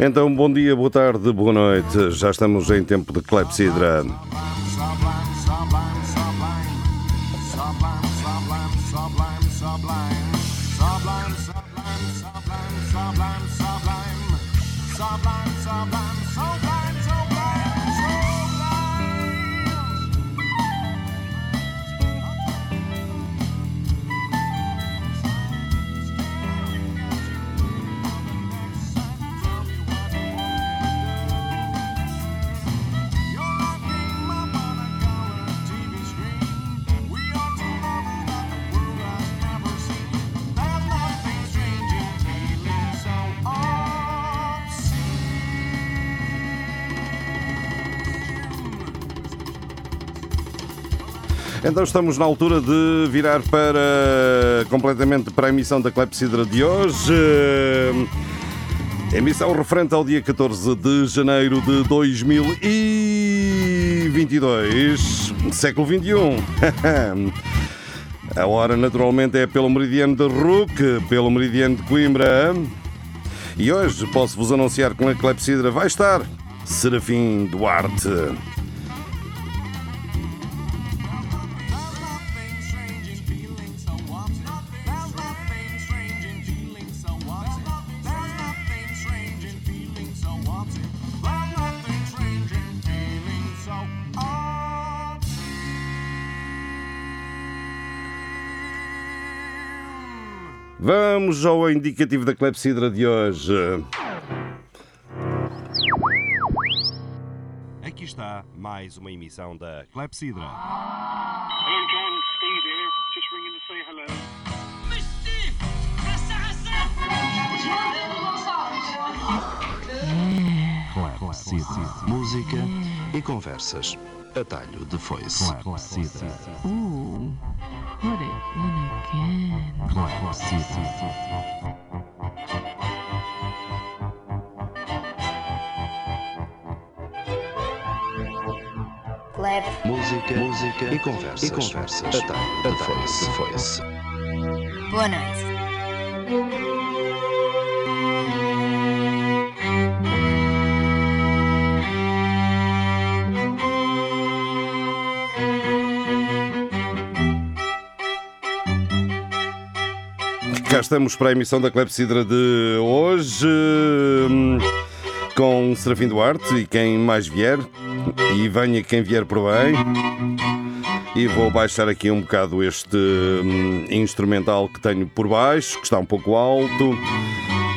Então, bom dia, boa tarde, boa noite. Já estamos em tempo de clepsidra. Então estamos na altura de virar para completamente para a emissão da Clepsidra de hoje. Emissão referente ao dia 14 de janeiro de 2022, século 21. A hora naturalmente é pelo meridiano de Rook, pelo meridiano de Coimbra. E hoje posso-vos anunciar que na Clepsidra vai estar Serafim Duarte. Vamos ao indicativo da clepsidra de hoje. Aqui está mais uma emissão da Clepsidra. Hello, John. Steve here. Just ringing to say hello. Mas Steve, Música e conversas. Atalho de foice. Clepsidra. Ooh, put it in again. Leve. Música, música e conversas. E conversas. Atalho. De foice. Boa noite. Cá estamos para a emissão da Clepsidra de hoje hum, com Serafim Duarte e quem mais vier. E venha quem vier por bem. E vou baixar aqui um bocado este hum, instrumental que tenho por baixo, que está um pouco alto.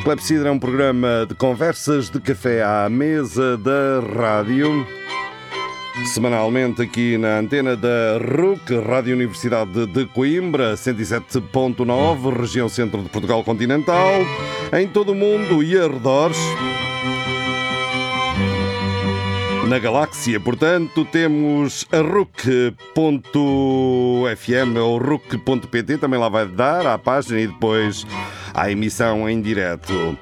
Clepsidra é um programa de conversas de café à mesa da rádio. Semanalmente aqui na antena da RUC, Rádio Universidade de Coimbra, 107.9, região centro de Portugal continental, em todo o mundo e arredores. Na galáxia, portanto, temos a RUC.fm ou RUC.pt, também lá vai dar à página e depois à emissão em direto.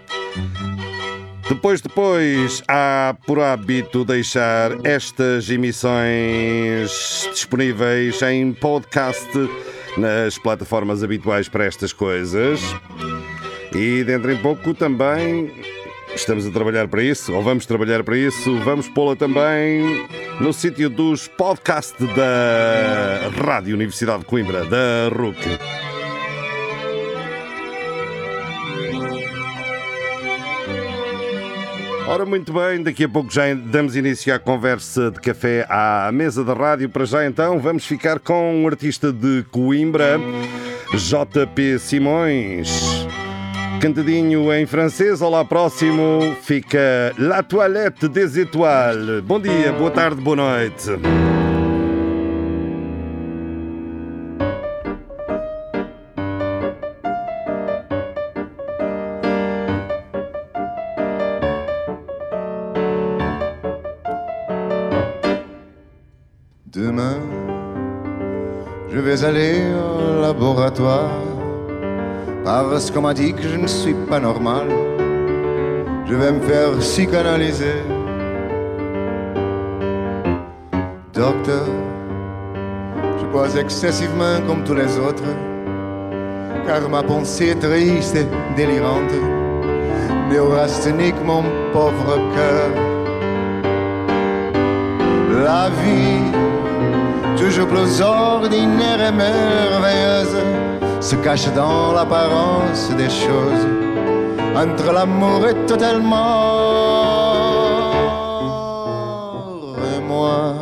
Depois, depois, há por hábito deixar estas emissões disponíveis em podcast nas plataformas habituais para estas coisas. E dentro em pouco também estamos a trabalhar para isso, ou vamos trabalhar para isso, vamos pô-la também no sítio dos podcasts da Rádio Universidade de Coimbra, da RUC. Ora, muito bem, daqui a pouco já damos início à conversa de café à mesa da rádio. Para já então, vamos ficar com um artista de Coimbra, JP Simões. Cantadinho em francês, olá próximo, fica La Toilette des Étoiles. Bom dia, boa tarde, boa noite. Parce qu'on m'a dit que je ne suis pas normal. Je vais me faire psychanalyser. Docteur, je bois excessivement comme tous les autres car ma pensée est triste et délirante. neurasthénique, mon pauvre cœur. La vie, toujours plus ordinaire et merveilleuse, se cache dans l'apparence des choses. Entre l'amour et totalement et moi,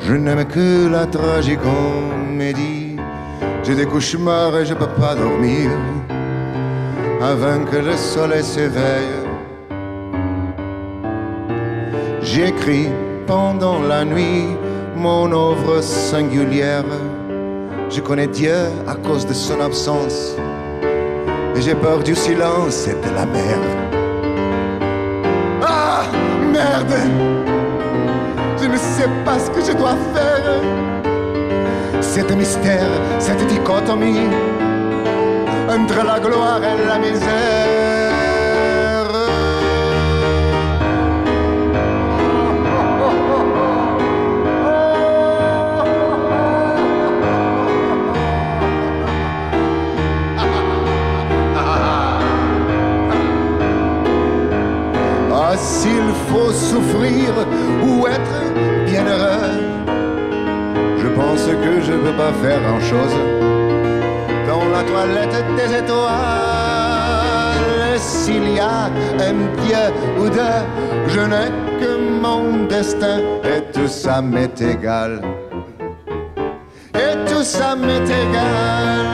je n'aime que la tragicomédie. J'ai des cauchemars et je peux pas dormir avant que le soleil s'éveille. J'écris pendant la nuit mon œuvre singulière. Je connais Dieu à cause de son absence. Et j'ai peur du silence et de la mer. Ah, merde Je ne sais pas ce que je dois faire. C'est mystère, cette dichotomie entre la gloire et la misère. Je que mon destin et tout ça m'est égal. Et tout ça m'est égal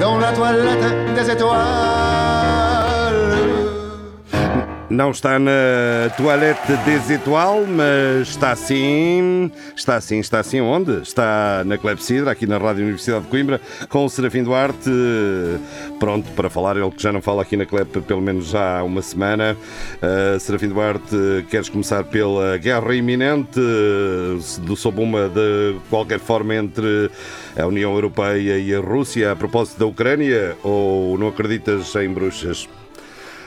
dans la toilette des étoiles. Não está na toilette des mas está sim. Está sim, está sim onde? Está na Clepsidra, aqui na Rádio Universidade de Coimbra, com o Serafim Duarte, pronto para falar. Ele que já não fala aqui na Clep pelo menos já há uma semana. Uh, Serafim Duarte, queres começar pela guerra iminente, do sob uma de qualquer forma entre a União Europeia e a Rússia a propósito da Ucrânia? Ou não acreditas em bruxas?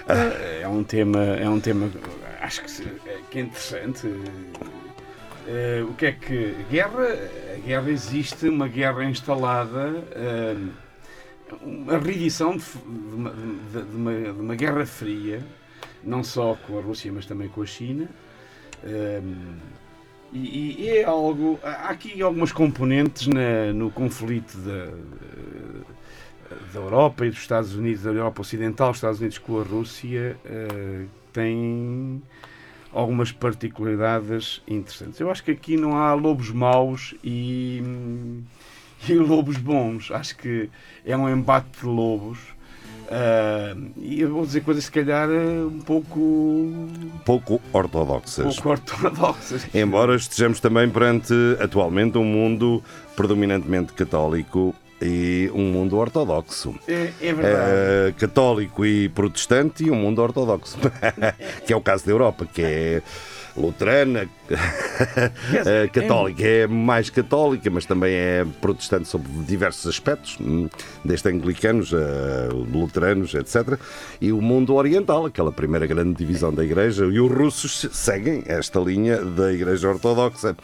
É um tema, é um tema acho que, que é interessante. Eh, o que é que. Guerra, a guerra existe, uma guerra instalada, eh, uma reedição de, de uma, de- uma- de uma guerra fria, não só com a Rússia, mas também com a China. Eh, e, e é algo. Há aqui algumas componentes na- no conflito da, da Europa e dos Estados Unidos, da Europa Ocidental, os Estados Unidos com a Rússia, eh, têm algumas particularidades interessantes. Eu acho que aqui não há lobos maus e, e lobos bons. Acho que é um embate de lobos. Ah, e eu vou dizer coisas, se calhar, eh, um pouco, Pouco ortodoxas. pouco ortodoxas. Embora estejamos também perante, atualmente, um mundo predominantemente católico e um mundo ortodoxo. É, é verdade. Eh, católico e protestante e um mundo ortodoxo. que é o caso da Europa, que é luterana, eh, católica, é mais católica, mas também é protestante sob diversos aspectos, hum, desde anglicanos a luteranos, etc. E o mundo oriental, aquela primeira grande divisão da Igreja, e os russos seguem esta linha da Igreja Ortodoxa.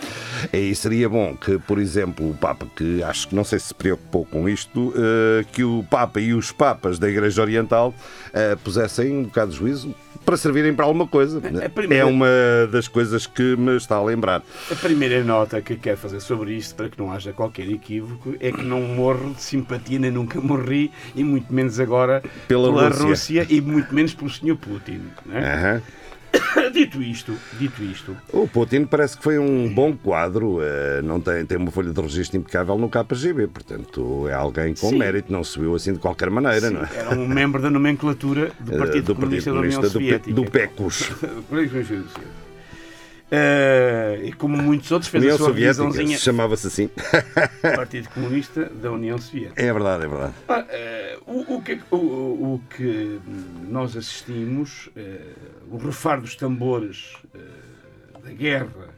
E seria bom que, por exemplo, o Papa, que acho que não sei se se preocupou com isto, eh, que o Papa e os Papas da Igreja Oriental eh, pusessem um bocado de juízo para servirem para alguma coisa. A primeira- É uma das coisas que me está a lembrar. A primeira nota que quero fazer sobre isto, para que não haja qualquer equívoco, é que não morro de simpatia, nem nunca morri, e muito menos agora Pela Rússia. Rússia. e muito menos pelo Sr. Putin. é? Aham. Dito isto, dito isto, O Putin parece que foi um bom quadro, eh, não tem, tem uma folha de registro impecável no KGB, portanto é alguém com Sim. mérito, não subiu assim de qualquer maneira, não é? era um membro da nomenclatura do Eh, Partido Comunista da União do, Soviética. do PECUS. Eh, e como muitos outros, fez União a sua Soviética, chamava-se assim. Partido Comunista da União Soviética. É verdade, é verdade. Eh, o, o que, o, o que nós assistimos, eh, o refar dos tambores da guerra,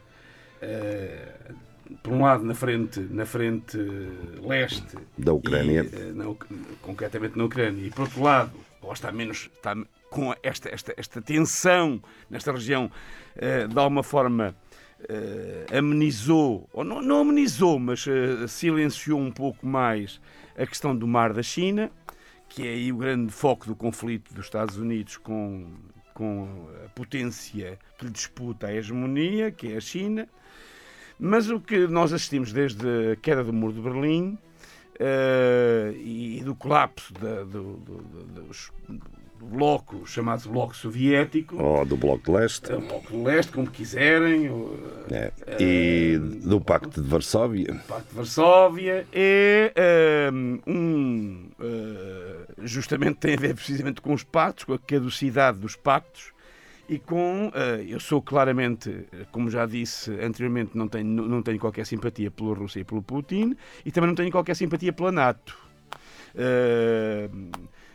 por um lado na frente, na frente leste Da Ucrânia. e, na concretamente na Ucrânia, e por outro lado, lá está menos, está com esta, esta, esta tensão nesta região, eh, de alguma forma eh, amenizou, ou não, não amenizou, mas eh, silenciou um pouco mais a questão do mar da China, que é aí o grande foco do conflito dos Estados Unidos com, com a potência que lhe disputa a hegemonia, que é a China. Mas o que nós assistimos desde a queda do muro de Berlim eh, e do colapso da- do, do- do- dos- do bloco, chamado Bloco Soviético, Ou do Bloco de Leste. o Bloco do Leste, como quiserem, o É. E do Pacto de Varsóvia. Pacto de Varsóvia, é ehm, um. eh, justamente tem a ver precisamente com os pactos, com a caducidade dos pactos e com. eh, eu sou claramente, como já disse anteriormente, não tenho, não tenho qualquer simpatia pela Rússia e pelo Putin e também não tenho qualquer simpatia pela NATO. Eh,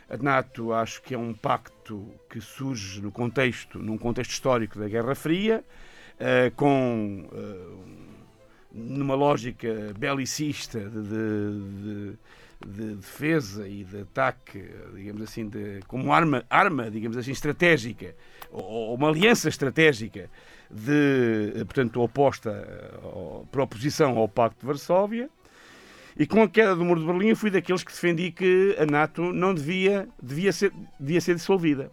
a NATO acho que é um pacto que surge no contexto, num contexto histórico da Guerra Fria, eh, com eh, numa lógica belicista de, de- de- de defesa e de ataque, digamos assim, de- como arma, arma, digamos assim, estratégica, ou, uma aliança estratégica de, eh, portanto, oposta, eh, ao- por oposição ao Pacto de Varsóvia. E com a queda do Muro de Berlim, eu fui daqueles que defendi que a NATO não devia, devia, ser, devia ser dissolvida.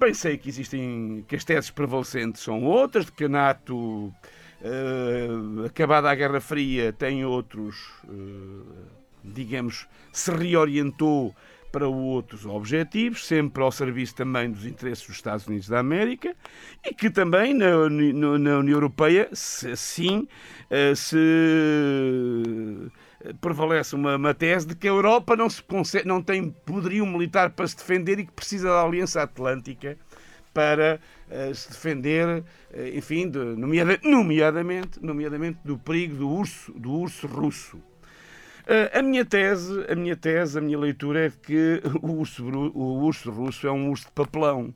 Bem, sei que existem, que as teses prevalecentes são outras, de que a NATO, eh, acabada a Guerra Fria, tem outros, eh, digamos, se reorientou para outros objetivos, sempre ao serviço também dos interesses dos Estados Unidos da América, e que também na, no- na União Europeia, se, sim, eh, se prevalece uma, uma tese de que a Europa não, se consegue, não tem poderio militar para se defender e que precisa da Aliança Atlântica para eh, se defender, eh, enfim, de, nomeada- nomeadamente, nomeadamente do perigo do urso, do urso russo. Eh, a minha tese, a minha tese, a minha leitura é que o urso, o urso russo é um urso de papelão.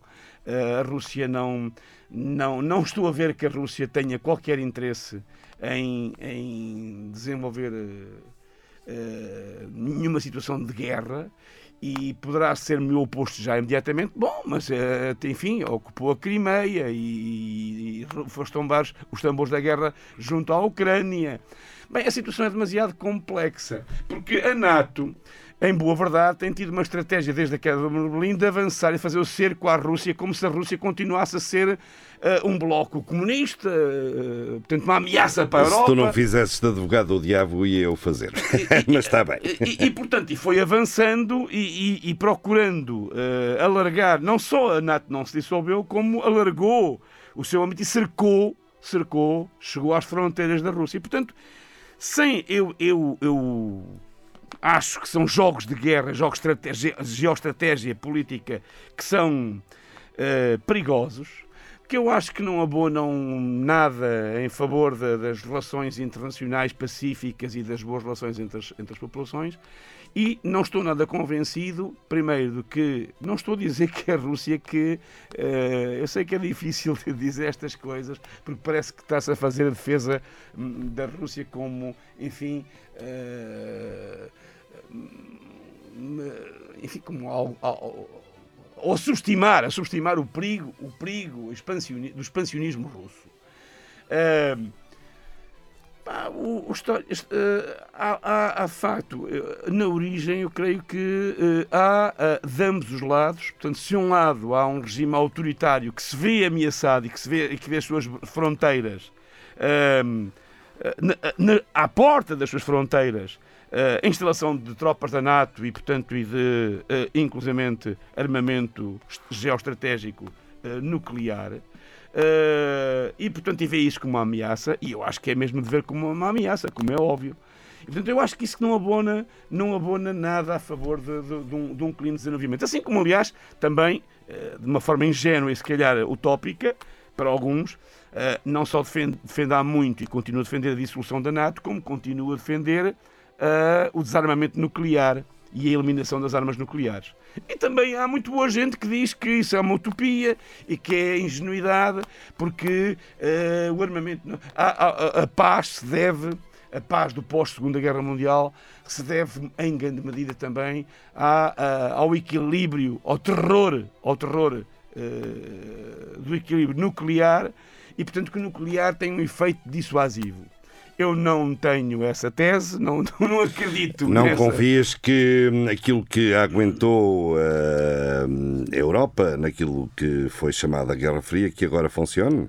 A Rússia não, não, não estou a ver que a Rússia tenha qualquer interesse em, em desenvolver nenhuma situação de guerra e poderá ser-me o oposto já imediatamente. Bom, mas eh, enfim, ocupou a Crimeia e, e foste tombar os tambores da guerra junto à Ucrânia. Bem, a situação é demasiado complexa, porque a NATO, em boa verdade, tem tido uma estratégia desde a queda do Muro de Berlim de avançar e fazer o cerco à Rússia como se a Rússia continuasse a ser eh, um bloco comunista, eh, portanto, uma ameaça para a Se Europa. tu não fizesses de advogado do diabo, ia eu fazer. Mas está bem. E, e, portanto, e foi avançando e, e- e procurando eh, alargar, não só a NATO não se dissolveu, como alargou o seu âmbito e cercou, cercou, chegou às fronteiras da Rússia. E, portanto, sem eu, eu, eu acho que são jogos de guerra, jogos de estratégia, geoestratégia política que são eh, perigosos, que eu acho que não abonam nada em favor da- das relações internacionais pacíficas e das boas relações entre as, entre as populações. E não estou nada convencido, primeiro, de que. Não estou a dizer que é a Rússia que. eh, eu sei que é difícil dizer estas coisas, porque parece que está-se a fazer a defesa hum, da Rússia como, enfim. hum, enfim, como algo. algo- ou subestimar, a subestimar o perigo, o perigo do expansionismo russo. Ahm, o, o histó- este, eh, há, há, há facto, eh, na origem, eu creio que eh, há eh, de ambos os lados. Portanto, se um lado há um regime autoritário que se vê ameaçado e que, se vê, e que vê as suas fronteiras ahm, eh, na- na- à porta das suas fronteiras a instalação de tropas da NATO e, portanto, e de, eh, inclusivamente, armamento est- geoestratégico nuclear. Eh, e, portanto, e vê isso como uma ameaça, e eu acho que é mesmo de ver como uma ameaça, como é óbvio. E, portanto, eu acho que isso não abona, não abona nada a favor de, de- de um, de um clima de desenvolvimento. Assim como, aliás, também, eh, de uma forma ingênua e se calhar utópica, para alguns, eh, não só defende, defende há muito e continua a defender a dissolução da NATO, como continua a defender o desarmamento nuclear e a eliminação das armas nucleares. E também há muito boa gente que diz que isso é uma utopia e que é ingenuidade, porque eh, o armamento. A, a- a paz se deve. A paz do pós-Segunda Guerra Mundial se deve, em grande medida, também à- ao equilíbrio, ao terror, ao terror eh, do equilíbrio nuclear e, portanto, que o nuclear tem um efeito dissuasivo. Eu não tenho essa tese, não, não acredito Não nessa. confias que hum, aquilo que aguentou eh, a Europa, naquilo que foi chamada Guerra Fria, que agora funcione?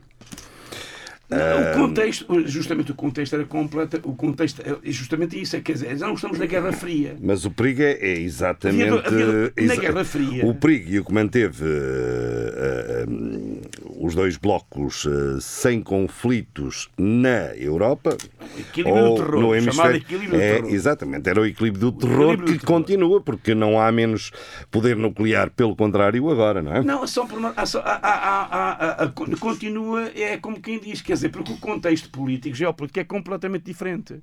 Não, o contexto, justamente o contexto era completa, o contexto é justamente isso, é, quer dizer, não estamos na Guerra Fria. Mas o perigo é, é exatamente. Havia- havia- na exa- Guerra Fria. O perigo e o que manteve eh, hum, os dois blocos eh, sem conflitos na Europa. Equilíbrio do ou terror, no chamado hemisfério. equilíbrio do é, terror. Exatamente, era o equilíbrio do terror equilíbrio do que terror. continua, porque não há menos poder nuclear, pelo contrário, agora, não é? Não, só por uma, há há- há- continua, é como quem diz, quer dizer, porque o contexto político, geopolítico, é completamente diferente.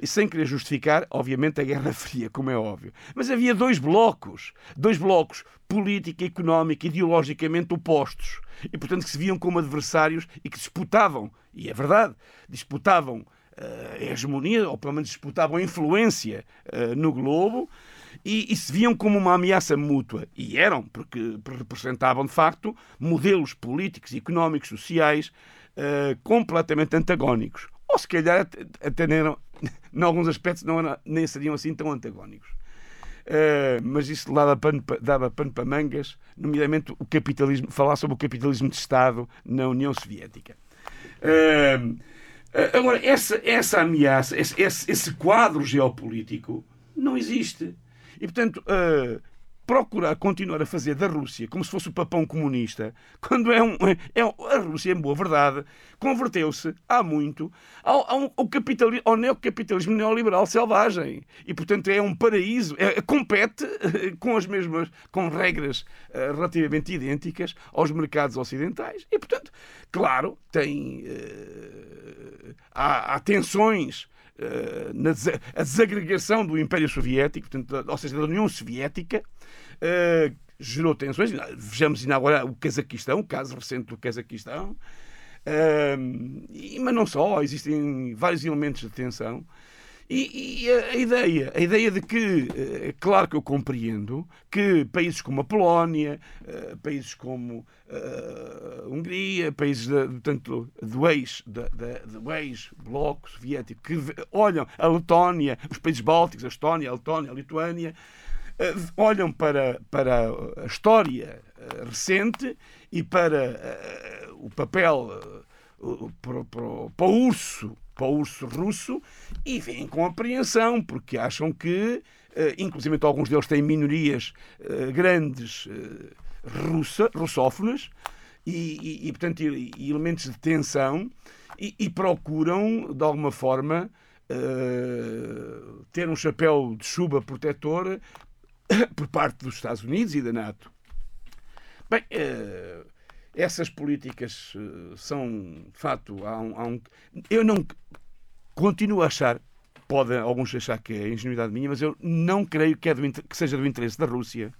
E sem querer justificar, obviamente, a Guerra Fria, como é óbvio. Mas havia dois blocos, dois blocos político, económico, ideologicamente opostos. E, portanto, que se viam como adversários e que disputavam, e é verdade, disputavam ah, a hegemonia, ou pelo menos disputavam a influência ah, no globo, e, e se viam como uma ameaça mútua. E eram, porque representavam, de facto, modelos políticos, económicos, sociais eh, completamente antagónicos. Ou se calhar até, eram, em alguns aspectos não eram- nem seriam assim tão antagónicos. Eh, mas isso dava pano, pa- dava pano para mangas, nomeadamente o capitalismo, falar sobre o capitalismo de Estado na União Soviética. Eh, agora, essa, essa ameaça, esse, esse, esse quadro geopolítico não existe. E, portanto, eh, procurar continuar a fazer da Rússia como se fosse o papão comunista, quando é um. É, um- a Rússia, em boa verdade, converteu-se há muito ao, ao, ao, capitali- ao neocapitalismo neoliberal selvagem. E, portanto, é um paraíso. É, compete eh, com as mesmas. com regras eh, relativamente idênticas aos mercados ocidentais. E, portanto, claro, tem. eh, há, há tensões na a desagregação do Império Soviético, portanto, ou seja, da União Soviética, eh, gerou tensões. Vejamos agora o Cazaquistão, o caso recente do Cazaquistão. Eh, e- mas não só, existem vários elementos de tensão. E, e a, a ideia, a ideia de que, eh, é claro que eu compreendo, que países como a Polónia, eh, países como a Hungria, países da- portanto, do ex, ex-bloco soviético, que olham a Letónia, os países bálticos, a Estónia, a Letónia, a Lituânia, olham para, para a história eh, recente e para eh, o papel eh, para, o urso, para o urso russo e vêm com apreensão, porque acham que, eh, inclusive alguns deles têm minorias eh, grandes eh, russa, russófonas e, e- portanto, e- elementos de tensão e, e procuram, de alguma forma, eh, ter um chapéu de chuva protetor por parte dos Estados Unidos e da NATO. Bem, eh, essas políticas eh, são, de facto, há um, há um- eu não continuo a achar, podem alguns achar que é ingenuidade minha, mas eu não creio que, é do que seja do interesse da Rússia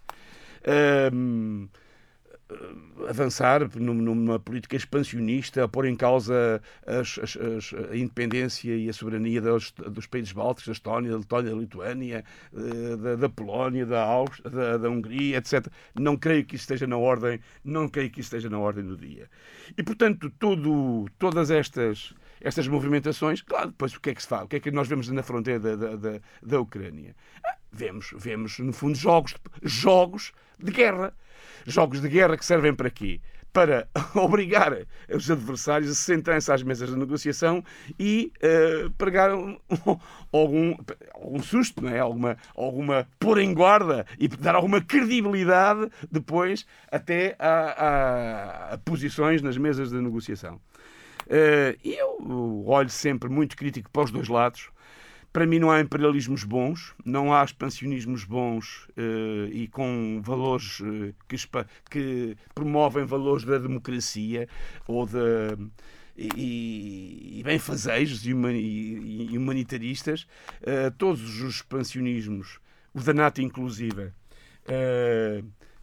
ehm, eh, avançar num- numa política expansionista, a pôr em causa as- as- as- a independência e a soberania dos, dos países bálticos, da Estónia, da Letónia, da Lituânia, eh, da, da Polónia, da, Áustria, da, da Hungria, etc. Não creio que isso esteja na ordem, não creio que isso esteja na ordem do dia. E, portanto, todo, todas estas, estas movimentações, claro, depois o que é que se faz? O que é que nós vemos na fronteira da, da, da, da Ucrânia? Ah, Vemos, vemos, no fundo, jogos, jogos de guerra. Jogos de guerra que servem para quê? Para obrigar os adversários a se sentarem-se às mesas de negociação e eh, pregar um- algum, algum susto, não é? alguma, alguma pôr em guarda e dar alguma credibilidade depois até a, a- a posições nas mesas de negociação. E eu olho sempre muito crítico para os dois lados. Para mim não há imperialismos bons, não há expansionismos bons eh, e com valores eh, que, que promovem valores da democracia ou da e, e e, e- humanitaristas. Eh, todos os expansionismos, o da NATO inclusive,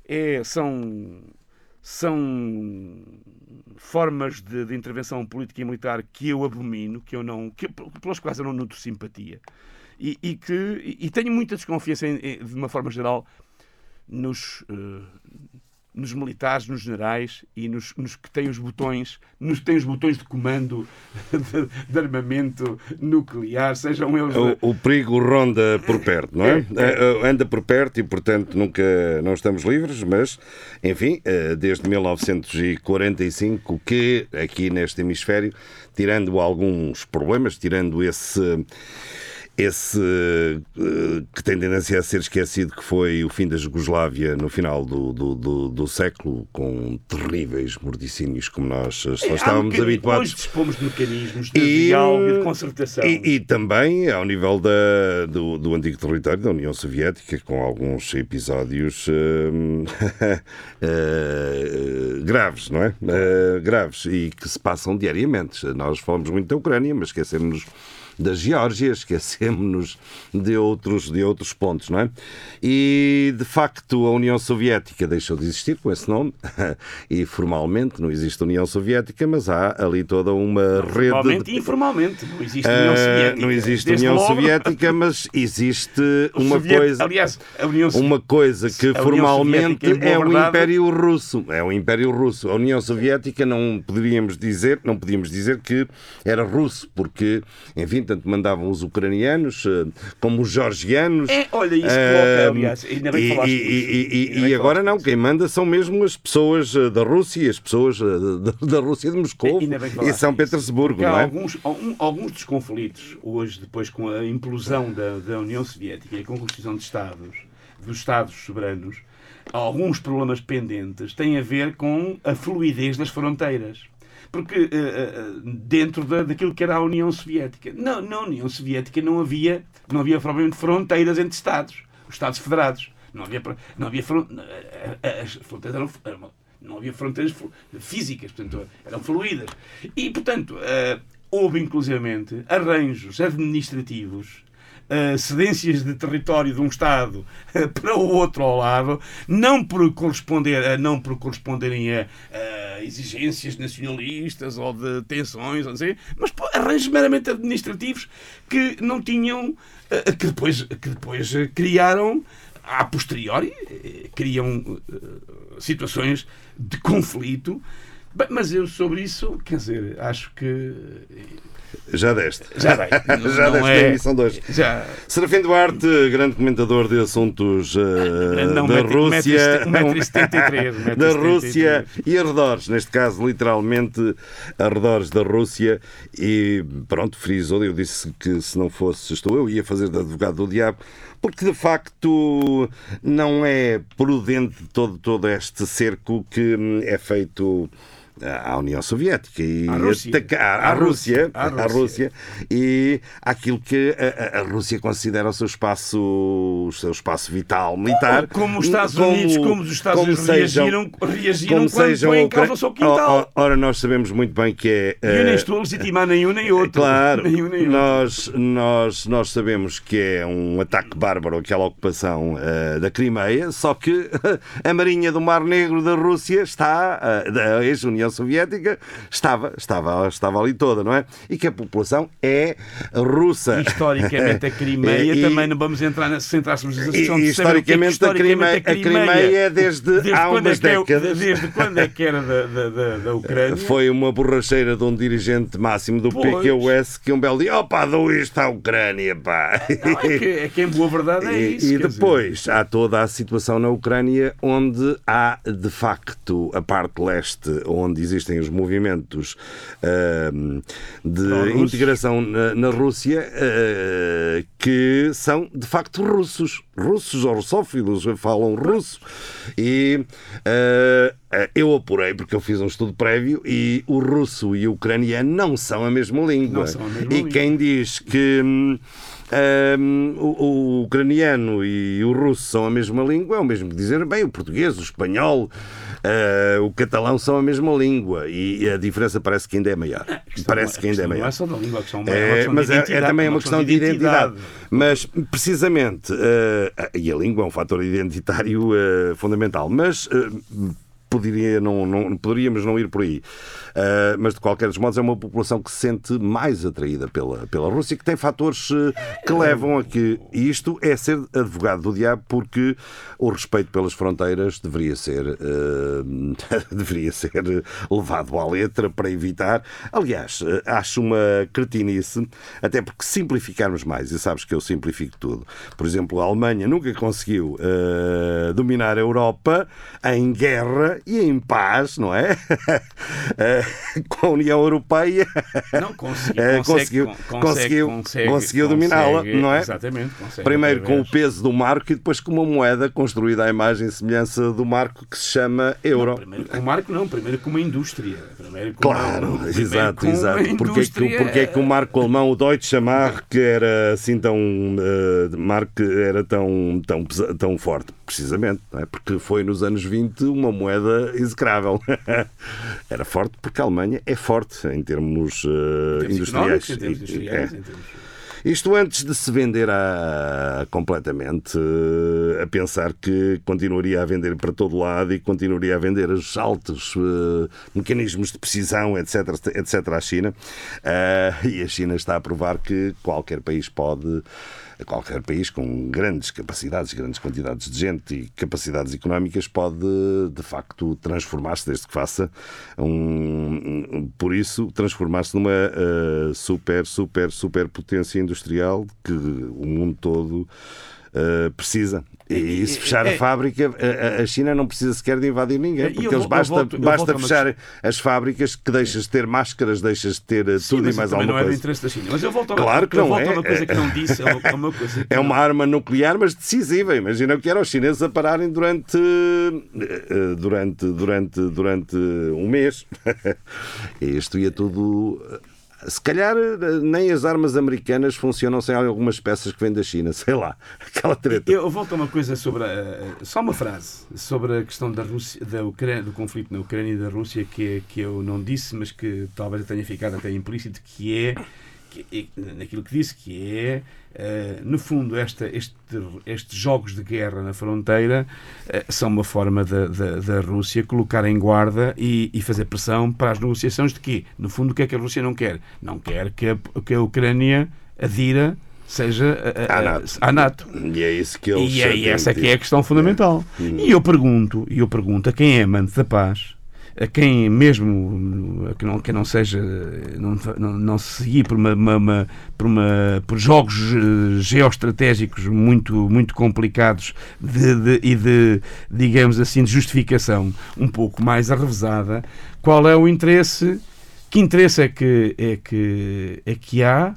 é- são são formas de, de intervenção política e militar que eu abomino, que eu não, que, pelas quais eu não nutro simpatia. E, e que e tenho muita desconfiança em- de uma forma geral nos, eh, nos militares, nos generais e nos, nos que têm os botões, nos que têm os botões de comando de, de armamento nuclear, sejam eles. O, o perigo ronda por perto, não é? Eh, Anda por perto e, portanto, nunca não estamos livres, mas, enfim, eh, desde 1945 que aqui neste hemisfério, tirando alguns problemas, tirando esse esse eh, que tem tendência a ser esquecido, que foi o fim da Jugoslávia no final do, do, do, do século, com terríveis mordicínios como nós só Há estávamos mecanismos- habituados. Hoje dispomos de mecanismos de E, diálogo e de concertação. E, e também ao nível da, do, do antigo território da União Soviética, com alguns episódios hum, eh, graves, não é? Graves e que se passam diariamente. Nós falamos muito da Ucrânia, mas esquecemos da Geórgia, esquecemos de outros, de outros pontos, não é? E, de facto, a União Soviética deixou de existir com esse nome, e formalmente não existe União Soviética, mas há ali toda uma rede... Formalmente de- e informalmente. Não existe União ah, Soviética. não existe União logo, Soviética, mas existe uma soviet- coisa. Aliás, a União Uma coisa que a União formalmente é o verdade- Império Russo. É o Império Russo. A União Soviética não poderíamos dizer, não podíamos dizer que era russo, porque, enfim, tanto mandavam os ucranianos eh, como os georgianos. É, olha, isso Ah, coloca, aliás, ainda bem que e, falaste e- e- e- agora não, quem manda são mesmo as pessoas eh, da Rússia, as pessoas eh, da, Rússia de Moscou e São. Petersburgo, não é? alguns, alguns dos conflitos, hoje, depois com a implosão da, da União Soviética e a constituição de Estados, dos Estados soberanos, alguns problemas pendentes têm a ver com a fluidez das fronteiras. Porque eh, eh, dentro da, daquilo que era a União Soviética, não, na União Soviética não havia, não havia propriamente fronteiras entre Estados, os Estados federados. Não havia, não havia eh, as fronteiras eram, eram- não havia fronteiras físicas, portanto, eram fluídas. E, portanto, eh, houve inclusivamente arranjos administrativos, eh, cedências de território de um Estado eh, para o outro ao lado, não por corresponder, não por corresponderem a, a exigências nacionalistas ou de tensões, ou sei, mas por arranjos meramente administrativos que não tinham, eh, que depois, que depois criaram a posteriori, criam situações de conflito. Mas eu sobre isso, quer dizer, acho que Já deste. já dei. Já deste é- a emissão de hoje. Já. Serafim Duarte, grande comentador de assuntos eh, Não, da metro- Rússia, da Rússia e arredores, neste caso literalmente arredores da Rússia e pronto, frisou, eu disse que se não fosse estou eu ia fazer de advogado do diabo porque de facto não é prudente todo, todo este cerco que hum, é feito à União Soviética e À Rússia. atacar à, À Rússia, Rússia. À Rússia e àquilo que a, a- Rússia considera o seu espaço, o seu espaço vital militar. Como os Estados Unidos, como os Estados Unidos reagiram, reagiram quando põem em causa o seu quintal. Ora, ora, nós sabemos muito bem que é. E eu nem eh, estou a legitimar nenhum nem outro. Claro, Nem nem outro. nós, nós, nós sabemos que é um ataque bárbaro aquela ocupação eh, da Crimeia, só que a Marinha do Mar Negro da Rússia está, eh, da ex-União Soviética, estava, estava, estava ali toda, não é? E que a população é russa. Historicamente, a Crimeia E- também não vamos entrar na, se entrássemos nessa E, discussão e que é historicamente, a, Crimeia, a Crimeia é desde, há quando umas é é- décadas. desde quando é que era da, da, da, Ucrânia? Foi uma borracheira de um dirigente máximo do Pois. PQUS que um belo dia, opa, dou isto à Ucrânia, pá. Não, é, que, é que em boa verdade é E, isso. e quer depois há toda a situação na Ucrânia onde há de facto a parte leste onde existem os movimentos de integração na, na Rússia ah, que são de facto russos, russos ou russófilos, falam russo e ah, ah, eu apurei porque eu fiz um estudo prévio e o russo e o ucraniano não são a mesma língua. A mesma e língua. quem diz que hum, o, o ucraniano e o russo são a mesma língua, é o mesmo que dizer, bem, o português, o espanhol, ah, o catalão são a mesma língua e a diferença parece que ainda é maior. A questão Parece que ainda é maior. Não é só da língua, questão é uma É, questão mas é, é identidade, também uma questão de identidade. Mas, precisamente, eh, e a língua é um fator identitário eh, fundamental, mas eh, poderia não, não, poderíamos não ir por aí. Uh, mas, de qualquer modo, é uma população que se sente mais atraída pela, pela Rússia, que tem fatores uh, que levam a que isto é ser advogado do diabo, porque o respeito pelas fronteiras deveria ser, uh, deveria ser levado à letra para evitar. Aliás, acho uma cretinice, até porque simplificarmos mais, e sabes que eu simplifico tudo. Por exemplo, a Alemanha nunca conseguiu dominar a Europa em guerra e em paz, não é? com a União Europeia não, consegui, eh, consegue, conseguiu, consegue, conseguiu, consegue, conseguiu dominá-la, não é? Exatamente. Primeiro com o peso do marco e depois com uma moeda construída à imagem e semelhança do marco que se chama euro. Primeiro com o marco, não. Primeiro com uma indústria. Primeiro com Claro, uma, exato, exato. Porque, é que, indústria- porque é que o marco alemão, o Deutsche Mark, era assim tão. Uh, marco era tão, tão, tão forte? Precisamente, é? porque foi nos anos 20 uma moeda execrável. era forte porque a Alemanha é forte em termos, uh, em termos industriais. em termos industriais, é. em termos- Isto antes de se vender a, completamente, eh, a pensar que continuaria a vender para todo lado e continuaria a vender os altos eh, mecanismos de precisão, etc, etc à China. Ah, e a China está a provar que qualquer país pode qualquer país com grandes capacidades, grandes quantidades de gente e capacidades económicas pode de facto transformar-se desde que faça um, por isso transformar-se numa eh, super, super, super potência industrial que o mundo todo eh, precisa. E se fechar a é- fábrica, a- a- a China não precisa sequer de invadir ninguém, É, e porque eles basta, volto- basta a uma fechar as fábricas que deixas de ter máscaras, deixas de ter eh, Sim, tudo e mais alguma não é do coisa. interesse da China. Mas eu volto a Claro que eu não é. a uma coisa que não disse. É uma, é coisa É uma não- arma nuclear, mas decisiva. Imagina o que era os chineses a pararem durante, eh, durante, durante, durante um mês. Isto ia tudo. Se calhar eh, nem as armas americanas funcionam sem algumas peças que vêm da China, sei lá, aquela treta. Eu volto a uma coisa sobre. a- só uma frase sobre a questão da Rússia, da Ucrânia, do conflito na Ucrânia e da Rússia que, é- que eu não disse, mas que talvez tenha ficado até implícito, que é. Que, é- naquilo que disse, que é, eh, no fundo, esta, este, estes jogos de guerra na fronteira eh, são uma forma da, Rússia colocar em guarda e, e fazer pressão para as negociações de quê? No fundo, o que é que a Rússia não quer? Não quer que a, que a Ucrânia adira, seja a, a- À NATO. à NATO. E é isso que eles E é, e essa é que é a questão fundamental. E eu pergunto, e eu pergunto a quem é amante da paz, a quem mesmo a que não, que não seja, não, não, não se guie por, uma, uma- uma- por, uma, por jogos eh, geoestratégicos muito, muito complicados de, de- e de, digamos assim, de justificação um pouco mais arrevesada, qual é o interesse, que interesse é que, é que, é que há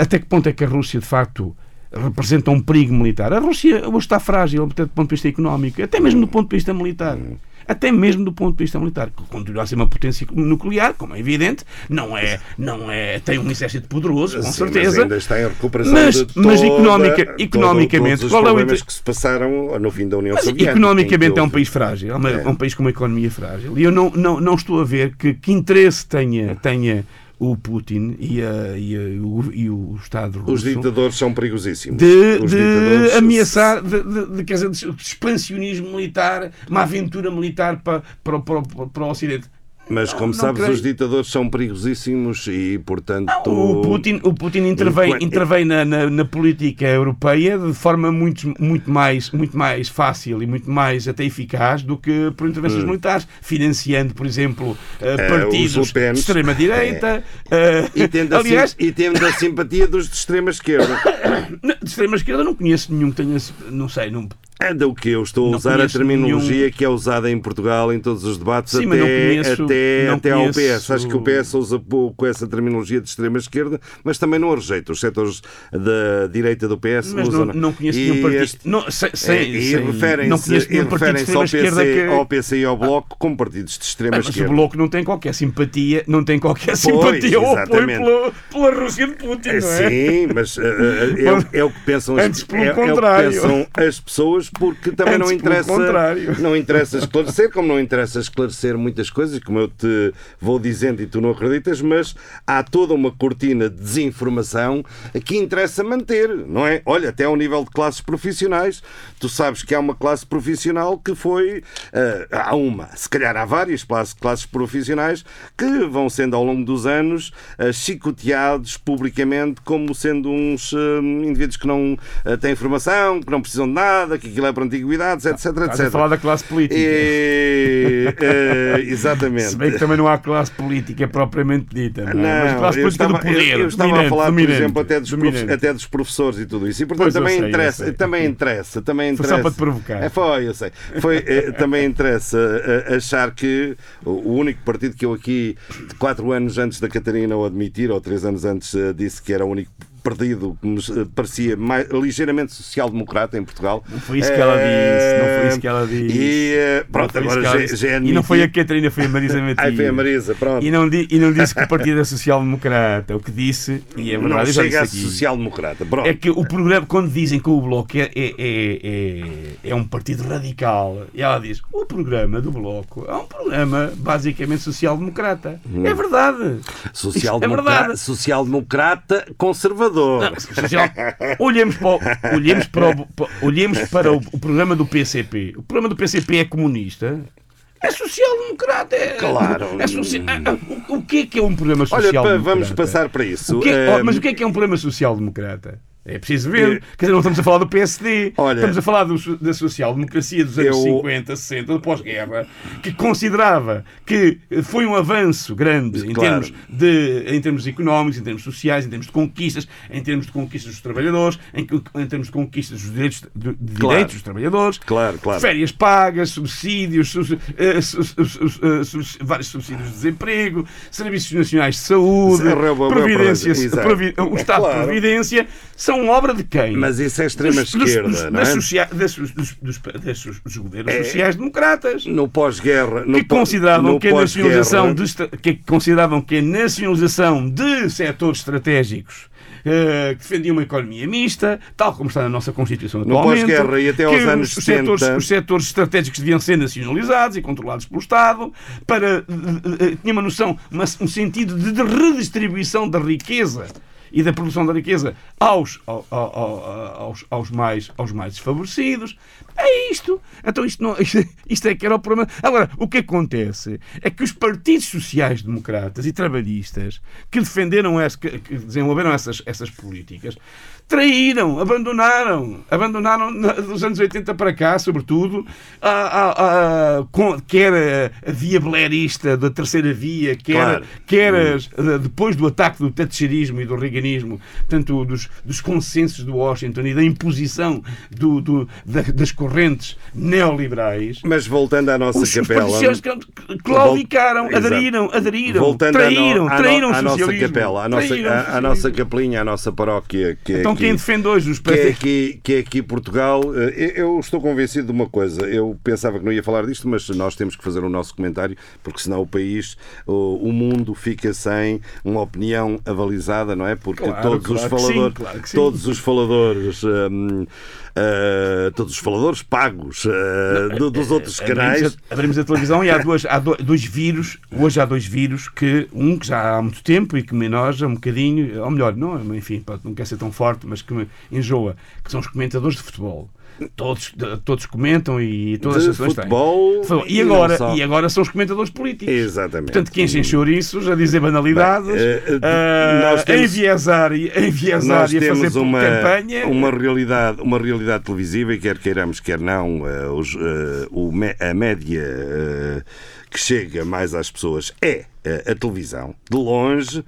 até que ponto é que a Rússia, de facto, representa um perigo militar? A Rússia hoje está frágil, até do ponto de vista económico, até mesmo do ponto de vista militar. Até mesmo do ponto de vista militar, que continua a ser uma potência nuclear, como é evidente, não é, não é, tem um exército poderoso, com Sim, certeza. Mas ainda está em recuperação Mas- de mas toda- economica- todo- economicamente, todos os qual é o inter- que se passaram no fim da União Mas Soviética. economicamente é um país frágil, é, uma- É. é um país com uma economia frágil. E eu não, não, não estou a ver que, que interesse tenha, tenha o Putin e, a, e, a- o, e o Estado russo. Os ditadores são perigosíssimos. de, de ditadores- ameaçar, de, de, de, de expansionismo militar, uma aventura militar para, para, para, para o Ocidente. Mas como não sabes, creio. os ditadores são perigosíssimos e, portanto. O Putin, o Putin intervém, intervém na, na, na política europeia de forma muito, muito, mais, muito mais fácil e muito mais até eficaz do que por intervenções militares, financiando, por exemplo, eh, Eh, partidos de extrema-direita. eh, E tendo, a sim- aliás, e tendo a simpatia dos de extrema esquerda. de extrema-esquerda não conheço nenhum que tenha, não sei, não, Anda o que eu estou a usar a terminologia nenhum- que é usada em Portugal em todos os debates Sim, até, conheço- até, até ao PS. Acho que o PS usa pouco essa terminologia de extrema esquerda, mas também não a rejeita. Os setores da direita do PS mas usam. não, não conheço E nenhum partido. este- Não, sei, É, sei, e referem-se referem-se ao, PC, que. ao PC e ao Bloco como partidos de extrema Bem, mas o esquerda. Bloco não tem qualquer simpatia, não tem qualquer Pois, simpatia ou apoio pela, pela Rússia de Putin, É, não é? Sim, mas uh, é, o- é o que pensam as, Antes pelo é, é o que pensam as pessoas porque também Antes, não interessa, não interessa esclarecer, como não interessa esclarecer muitas coisas, como eu te vou dizendo e tu não acreditas, mas há toda uma cortina de desinformação que interessa manter, não é? Olha, até ao nível de classes profissionais, tu sabes que há uma classe profissional que foi, eh, há uma, se calhar há várias classes, classes profissionais que vão sendo ao longo dos anos eh, chicoteados publicamente como sendo uns eh, indivíduos que não eh, têm formação, que não precisam de nada, que aquilo é para antiguidades, etc, Estás etc. a falar da classe política. E, eh, exatamente. Se bem que também não há classe política propriamente dita, não é? Mas Não, classe eu política estava, do poder. eu, eu estava a falar, por exemplo, até dos, prof- até dos professores e tudo isso. E portanto Pois, também sei, interessa, também interessa, também Foi só interessa. para te provocar. É, foi, eu sei. Foi, eh, também interessa eh, achar que o único partido que eu aqui, quatro anos antes da Catarina o admitir, ou três anos antes, eh, disse que era o único que nos eh, parecia mais, ligeiramente social-democrata em Portugal. Não foi isso que ela disse, não foi isso que ela disse. E eh, Não pronto, agora já, já é E não foi a. Catarina, foi a Marisa Matias. Ai, foi a Marisa, pronto. E não, di- e não disse que o partido é social-democrata. O que disse, e é não verdade, já chega a social-democrata. Pronto. é que o programa, quando dizem que o Bloco é, é, é, é, é um partido radical, e ela diz, o programa do Bloco é um programa basicamente social-democrata. Hum. É verdade. Social-democrata, É verdade. social-democrata conservador. Social- olhemos para, o, olhemos para, o, olhemos para o, o programa do PCP. O programa do PCP é comunista. É social-democrata. É, Claro. É ah, ah, o, o que é que é um programa Olha, social-democrata? pa- vamos passar para isso. É- Eh, oh, mas o que é que é um programa social-democrata? É preciso ver. Quer dizer, não estamos a falar do PSD. Olha, estamos a falar do da social-democracia dos anos eu- 50, 60, do pós-guerra, que considerava que foi um avanço grande em, Claro. termos de, em termos económicos, em termos sociais, em termos de conquistas, em termos de conquistas dos trabalhadores, em, em termos de conquistas dos direitos, de, de Claro. direitos dos trabalhadores, Claro, claro. férias pagas, subsídios, su- eh, su- su- su- eh, subs- vários subsídios de desemprego, serviços nacionais de saúde, é exato. provi- o Estado Claro. de Providência, são obra de quem? Mas isso é extrema-esquerda, não é? socia- dos, dos, dos, dos- governos É. sociais-democratas No pós-guerra. que consideravam que a nacionalização de, que consideravam que a nacionalização de setores estratégicos eh, que defendiam uma economia mista, tal como está na nossa Constituição No atualmente. pós-guerra e até aos anos os setores, 70. os setores estratégicos deviam ser nacionalizados e controlados pelo Estado para eh, eh, tinha uma noção, um sentido de redistribuição da riqueza e da produção da riqueza aos, ao- ao- ao- aos, aos, mais, aos mais desfavorecidos. É isto. Então isto, não, isto, isto é que era o problema. Agora, o que acontece é que os partidos sociais-democratas e trabalhistas que defenderam, esse, que desenvolveram essas, essas políticas, traíram, abandonaram, abandonaram na- dos anos 80 para cá, sobretudo, a, a, a, com, quer a, a via blairista da terceira via, quer, Claro. quer as- a- depois do ataque do thatcherismo e do reaganismo, portanto, dos, dos consensos de Washington e da imposição do, do- da- das correntes neoliberais. Mas voltando à nossa Os, os capela. que claudicaram, aderiram, aderiram, Voltando no- traíram, no- traíram o à nossa capela, à nossa, à- socialismo. nossa capelinha, à nossa paróquia. Que é Então quem defende hoje os que é aqui, que é aqui Portugal. eh, Eu estou convencido de uma coisa. Eu pensava que não ia falar disto, mas nós temos que fazer o nosso comentário, porque senão o país, o, mundo fica sem uma opinião avalizada, não é? Porque Claro, todos, claro os que sim, faladores, claro que sim. todos os faladores, eh, todos os faladores pagos eh, do- dos outros canais. Abrimos a, abrimos a televisão e há, duas, há do- dois vírus, hoje há dois vírus, que um que já há muito tempo e que me enoja um bocadinho, ou melhor, não, enfim, não quer ser tão forte, mas que me enjoa, que são os comentadores de futebol. Todos, todos comentam e todas De as pessoas têm. futebol Futebol. e E agora, só. e agora são os comentadores políticos. Exatamente. Portanto, que enchem chouriços a dizer banalidades, Bem, a- nós temos- a enviesar, a enviesar Nós e a fazer temos uma, campanha. uma, realidade, uma realidade televisiva e quer queiramos, quer não, eh, os, o a média que chega mais às pessoas é a televisão, de longe.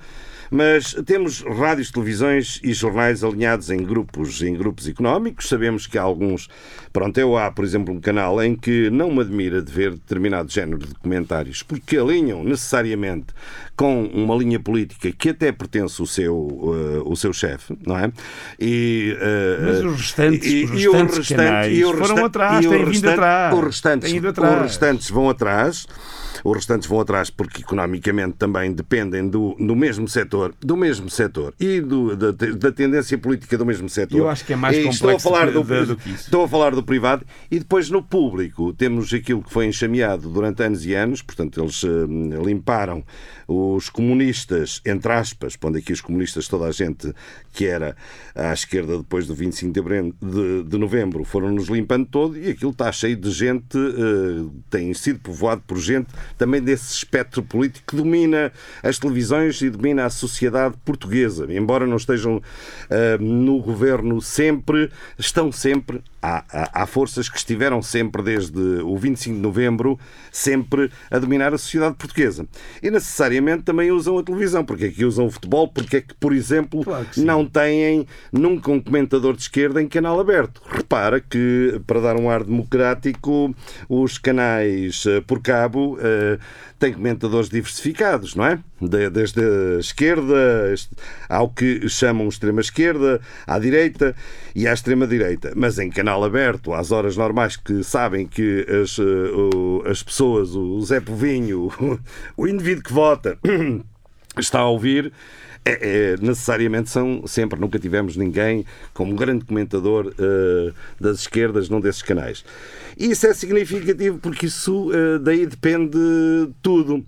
Mas temos rádios, televisões e jornais alinhados em grupos, em grupos económicos. Sabemos que há alguns. Pronto, eu há, por exemplo, um canal em que não me admira de ver determinado género de comentários, porque alinham necessariamente com uma linha política que até pertence o seu, eh, o seu chefe, não é? E, eh, Mas os restantes- e- os e o restantes restante- canais e o foram atrás, e têm vindo os restantes- atrás. Os restantes vão atrás. Os restantes vão atrás porque economicamente também dependem do, do mesmo setor, do mesmo setor e do, da, da tendência política do mesmo setor. Eu acho que é mais E estou a complexo falar do, de- do que isso. Estou a falar do privado e depois no público temos aquilo que foi enxameado durante anos e anos, portanto eles eh, limparam os comunistas, entre aspas, pondo aqui os comunistas, toda a gente que era à esquerda depois do 25 de, de- novembro, foram-nos limpando todo e aquilo está cheio de gente, eh, tem sido povoado por gente também desse espectro político que domina as televisões e domina a sociedade portuguesa, embora não estejam eh, no governo sempre, estão sempre há, há- há forças que estiveram sempre desde o 25 de novembro, sempre a dominar a sociedade portuguesa. E necessariamente também usam a televisão. Porque é que usam o futebol? Porque é que, por exemplo, Claro que não têm nunca um comentador de esquerda em canal aberto. Repara que, para dar um ar democrático, os canais eh, por cabo têm comentadores diversificados, não é? De- Desde a esquerda ao que chamam extrema-esquerda, à direita e à extrema-direita. Mas em canal aberto, às horas normais que sabem que as, eh, as pessoas, o Zé Povinho, o indivíduo que vota, está a ouvir, é, é, necessariamente são sempre, nunca tivemos ninguém como grande comentador eh, das esquerdas num desses canais. E isso é significativo porque isso eh, daí depende tudo.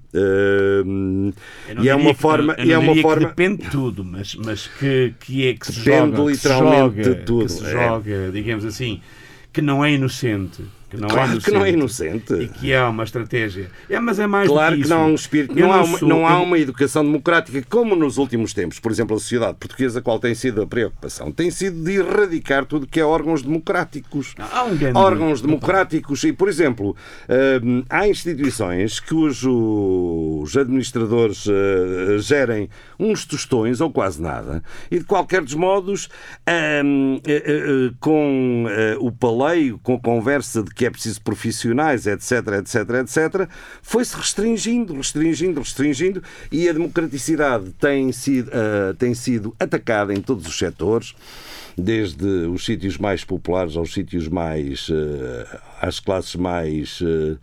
Não e é uma que- forma. eu e é uma forma depende de tudo, mas, mas que, que é que se Depende joga, se literalmente joga, de tudo, que se é. joga, digamos assim, que não é inocente. Que não é Claro que não é E inocente. que há uma estratégia. É, mas é mais Claro que que não há um espírito, Eu não, há uma, sou- não há uma educação democrática como nos últimos tempos. Por exemplo, a sociedade portuguesa, qual tem sido a preocupação? Tem sido de erradicar tudo que é órgãos democráticos. Há um grande- órgãos democráticos e, por exemplo, hum, há instituições cujos administradores eh, gerem uns tostões ou quase nada e, de qualquer dos modos, eh, eh, com eh, o paleio, com a conversa de que é preciso profissionais, etc, etc, etc, foi-se restringindo, restringindo, restringindo e a democraticidade tem sido, eh, tem sido atacada em todos os setores desde os sítios mais populares aos sítios mais. eh, às classes mais. eh,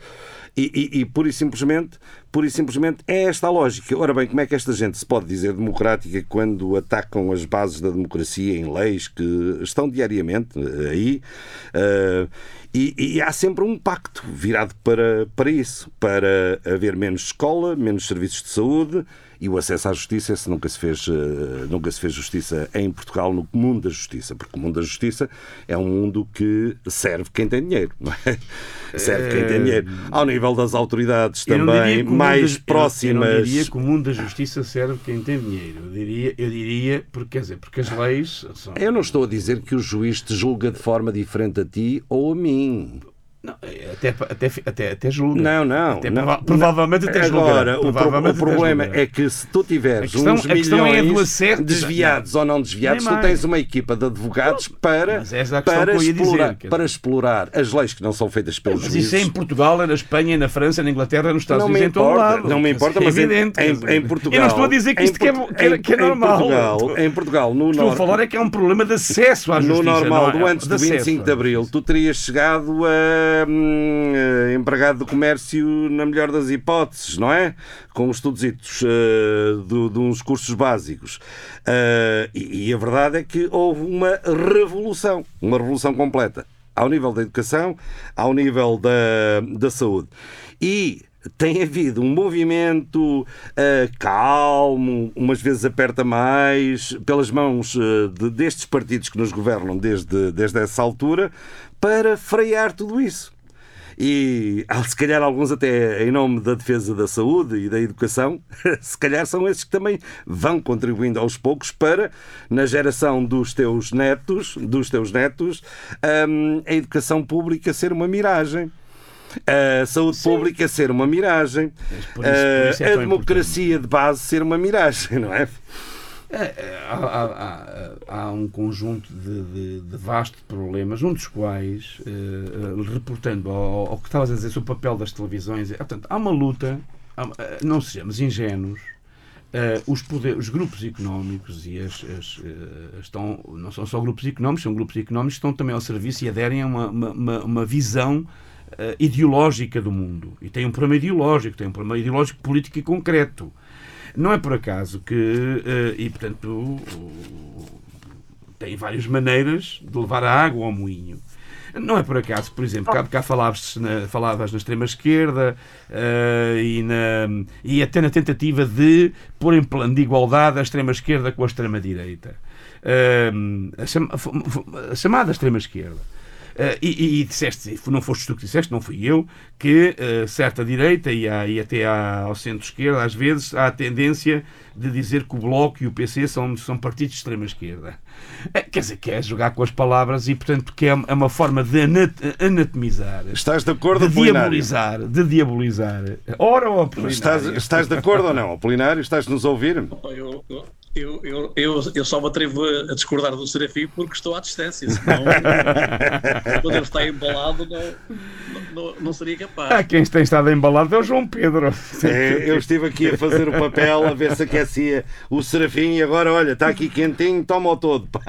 e, e, e pura e simplesmente, pura e simplesmente é esta a lógica. Ora bem, como é que esta gente se pode dizer democrática quando atacam as bases da democracia em leis que estão diariamente eh, aí? eh, e, e há sempre um pacto virado para, para isso, para haver menos escola, menos serviços de saúde e o acesso à justiça. Esse nunca se fez, eh, nunca se fez justiça em Portugal no mundo da justiça, porque o mundo da justiça é um mundo que serve quem tem dinheiro, não é? Serve quem tem dinheiro. Ao nível das autoridades Eu também, mais da- eu próximas. Eu não diria que o mundo da justiça serve quem tem dinheiro. Eu diria, eu diria porque, quer dizer, porque as leis são. Eu não estou a dizer que o juiz te julga de forma diferente a ti ou a mim. Não, até, até, até, até julga. Não, não. Até não. prova- provavelmente até julgará. Agora, o, pro- o problema é que se tu tiveres questão- uns é milhões acerto. desviados ou não desviados, tu tens uma equipa de advogados para, mas é para, explorar, dizer. para explorar as leis que não são feitas pelos Mas juízes. isso é em Portugal, é na Espanha, é na França, é na Inglaterra, é nos Estados Não me Unidos, em todo importa, lado. não me importa, mas é em- evidente. em, dizer. em Portugal. Eu não estou a dizer que em isto que é, que é, é em- normal. Em Portugal, em Portugal no estou a falar é que é um problema de acesso à No justiça. normal não é? do antes do De acesso 25 de Abril, tu terias chegado a hum, eh, empregado do comércio na melhor das hipóteses, não é? Com os estudos de, de uns cursos básicos. Eh, e, e a verdade é que houve uma revolução, uma revolução completa, ao nível da educação, ao nível da, da saúde. E tem havido um movimento eh, calmo, umas vezes aperta mais, pelas mãos eh, de- destes partidos que nos governam desde, desde essa altura, para frear tudo isso. E se calhar alguns até em nome da defesa da saúde e da educação, se calhar são esses que também vão contribuindo aos poucos para, na geração dos teus netos, dos teus netos, hum, a educação pública ser uma miragem. A saúde pública ser uma miragem. por isso- por isso é a democracia de base ser uma miragem, não é? É, é, há, há- há- um conjunto de, de- de problemas, um dos quais, eh, reportando ao, ao que estavas a dizer sobre o papel das televisões, é, portanto, há uma luta, há- eh, não sejamos ingênuos, eh, os, poder- os grupos económicos e as, as, eh, estão, não são só grupos económicos, são grupos económicos que estão também ao serviço e aderem a uma, uma, uma- visão ideológica do mundo. E tem um problema ideológico, tem um problema ideológico político e concreto. Não é por acaso que, eh, e portanto, tem várias maneiras de levar a água ao moinho. Não é por acaso, por exemplo, cá, cá falavas, na, falavas na extrema-esquerda eh, e, na- e até na tentativa de pôr em plano de igualdade a extrema-esquerda com a extrema-direita. Eh, a, a chamada extrema-esquerda. Eh, e, e, e disseste, não foste tu que disseste, não fui eu, que eh, certa direita e, há- e até há- ao centro-esquerda, às vezes, há a tendência de dizer que o Bloco e o PC são, são partidos de extrema-esquerda. Eh, quer dizer, que é jogar com as palavras e, portanto, que é é uma forma de anat- anatomizar, Estás de acordo, de diabolizar, de diabolizar. Ora, ó, Estás, estás de acordo ou não, Apolinário? Estás-nos a ouvir? Eu, eu, eu, eu, eu só me atrevo a discordar do Serafim porque estou à distância, senão quando ele está embalado não, não, não seria capaz. Ah, quem tem estado embalado é o João Pedro. É, eu estive aqui a fazer o papel, a ver se aquecia o Serafim e agora, olha, está aqui quentinho, toma-o todo. pá.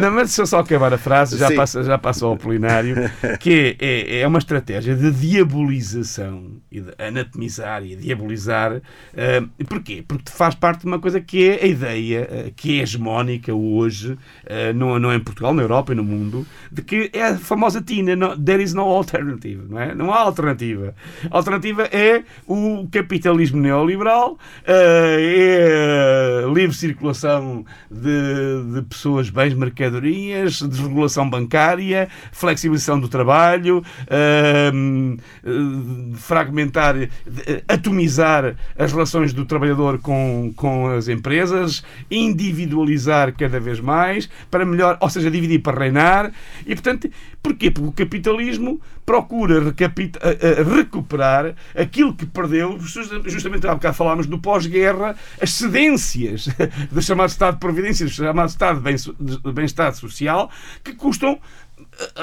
Não, mas deixa eu só acabar a frase, já Sim. passa, já passa ao Apolinário, que é, é uma estratégia de diabolização e de anatomizar e diabolizar. eh, porquê? Porque faz parte de uma coisa que é a ideia, eh, que é hegemónica hoje, eh, não, não é em Portugal, na Europa e no mundo, de que é a famosa Tina, there is no alternative, não é? Não há alternativa. A alternativa é o capitalismo neoliberal, eh, é a livre circulação de, de pessoas, bens, mercadorias, desregulação bancária, flexibilização do trabalho, hum, eh, fragmentar, eh, atomizar as relações do trabalhador com, com as empresas, individualizar cada vez mais, para melhor, ou seja, dividir para reinar. E, portanto, porquê? Porque o capitalismo procura a- a recuperar aquilo que perdeu, justa- justamente há bocado falámos do pós-guerra, as cedências do chamado Estado de Providência, do chamado Estado de bem-estar social, que custam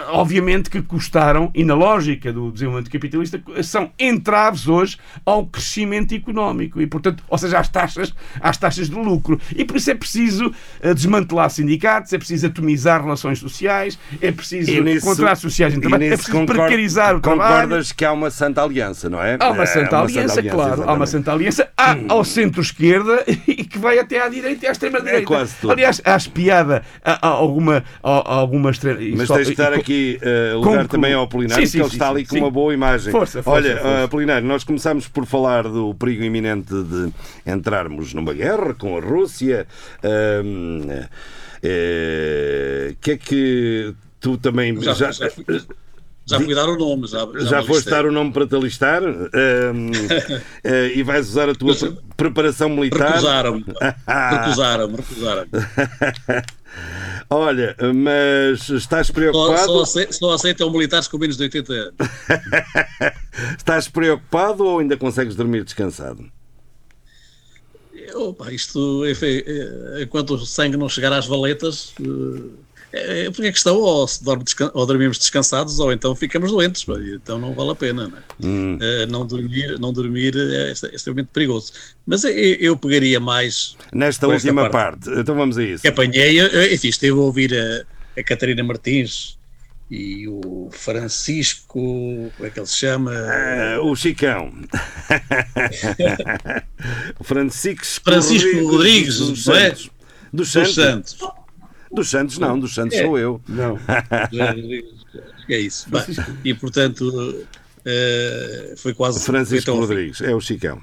obviamente que custaram, e na lógica do desenvolvimento capitalista, são entraves hoje ao crescimento económico e, portanto, ou seja, às taxas, às taxas de lucro. E por isso é preciso eh, desmantelar sindicatos, é preciso atomizar relações sociais, é preciso contratos sociais em trabalho, é nisso preciso concordo- precarizar o trabalho. Concordas que há uma santa aliança, não é? Há uma É, Santa Aliança, claro. Há uma exatamente. Santa Aliança. Há ao centro-esquerda e que vai até à direita e à extrema-direita. É quase tudo. Aliás, há espiada a, a alguma, a, alguma extrema. Mas tens dar aqui uh, lugar Concluo. também ao Apolinário, Sim, sim, que ele sim, está sim, ali com uma boa imagem. Força, força, Olha, força. uh, Apolinário, nós começámos por falar do perigo iminente de entrarmos numa guerra com a Rússia. Um, eh, que é que tu também Já, já, já, já fui dar o nome. Já, já me foste dar o nome para te alistar eh, e vais usar a tua pre- preparação militar. Recusaram-me. Recusaram-me, recusaram-me. Olha, mas estás Só, preocupado? só, ace- só aceitam militares com menos de 80 anos. Estás preocupado ou ainda consegues dormir descansado? Opa, isto, enfim, eh, enquanto o sangue não chegar às valetas, eh, é porque a questão ou, se dorme descan- ou dormimos descansados ou então ficamos doentes, então não vale a pena. Não, é? Hum. Eh, não dormir, não dormir é, é extremamente perigoso. Mas eu, eu pegaria mais Nesta última parte. parte. então vamos a isso. que apanhei, enfim, esteve a ouvir a, a Catarina Martins e o Francisco, como é que ele se chama? Ah, o Chicão. Francisco, Francisco Rodrigues, dos não é? Santos. Dos Dos Santos. Dos Santos, não, dos Santos É. sou eu. Não. é isso. Bem, e portanto eh, foi quase Francisco foi. Rodrigues, é o Chicão.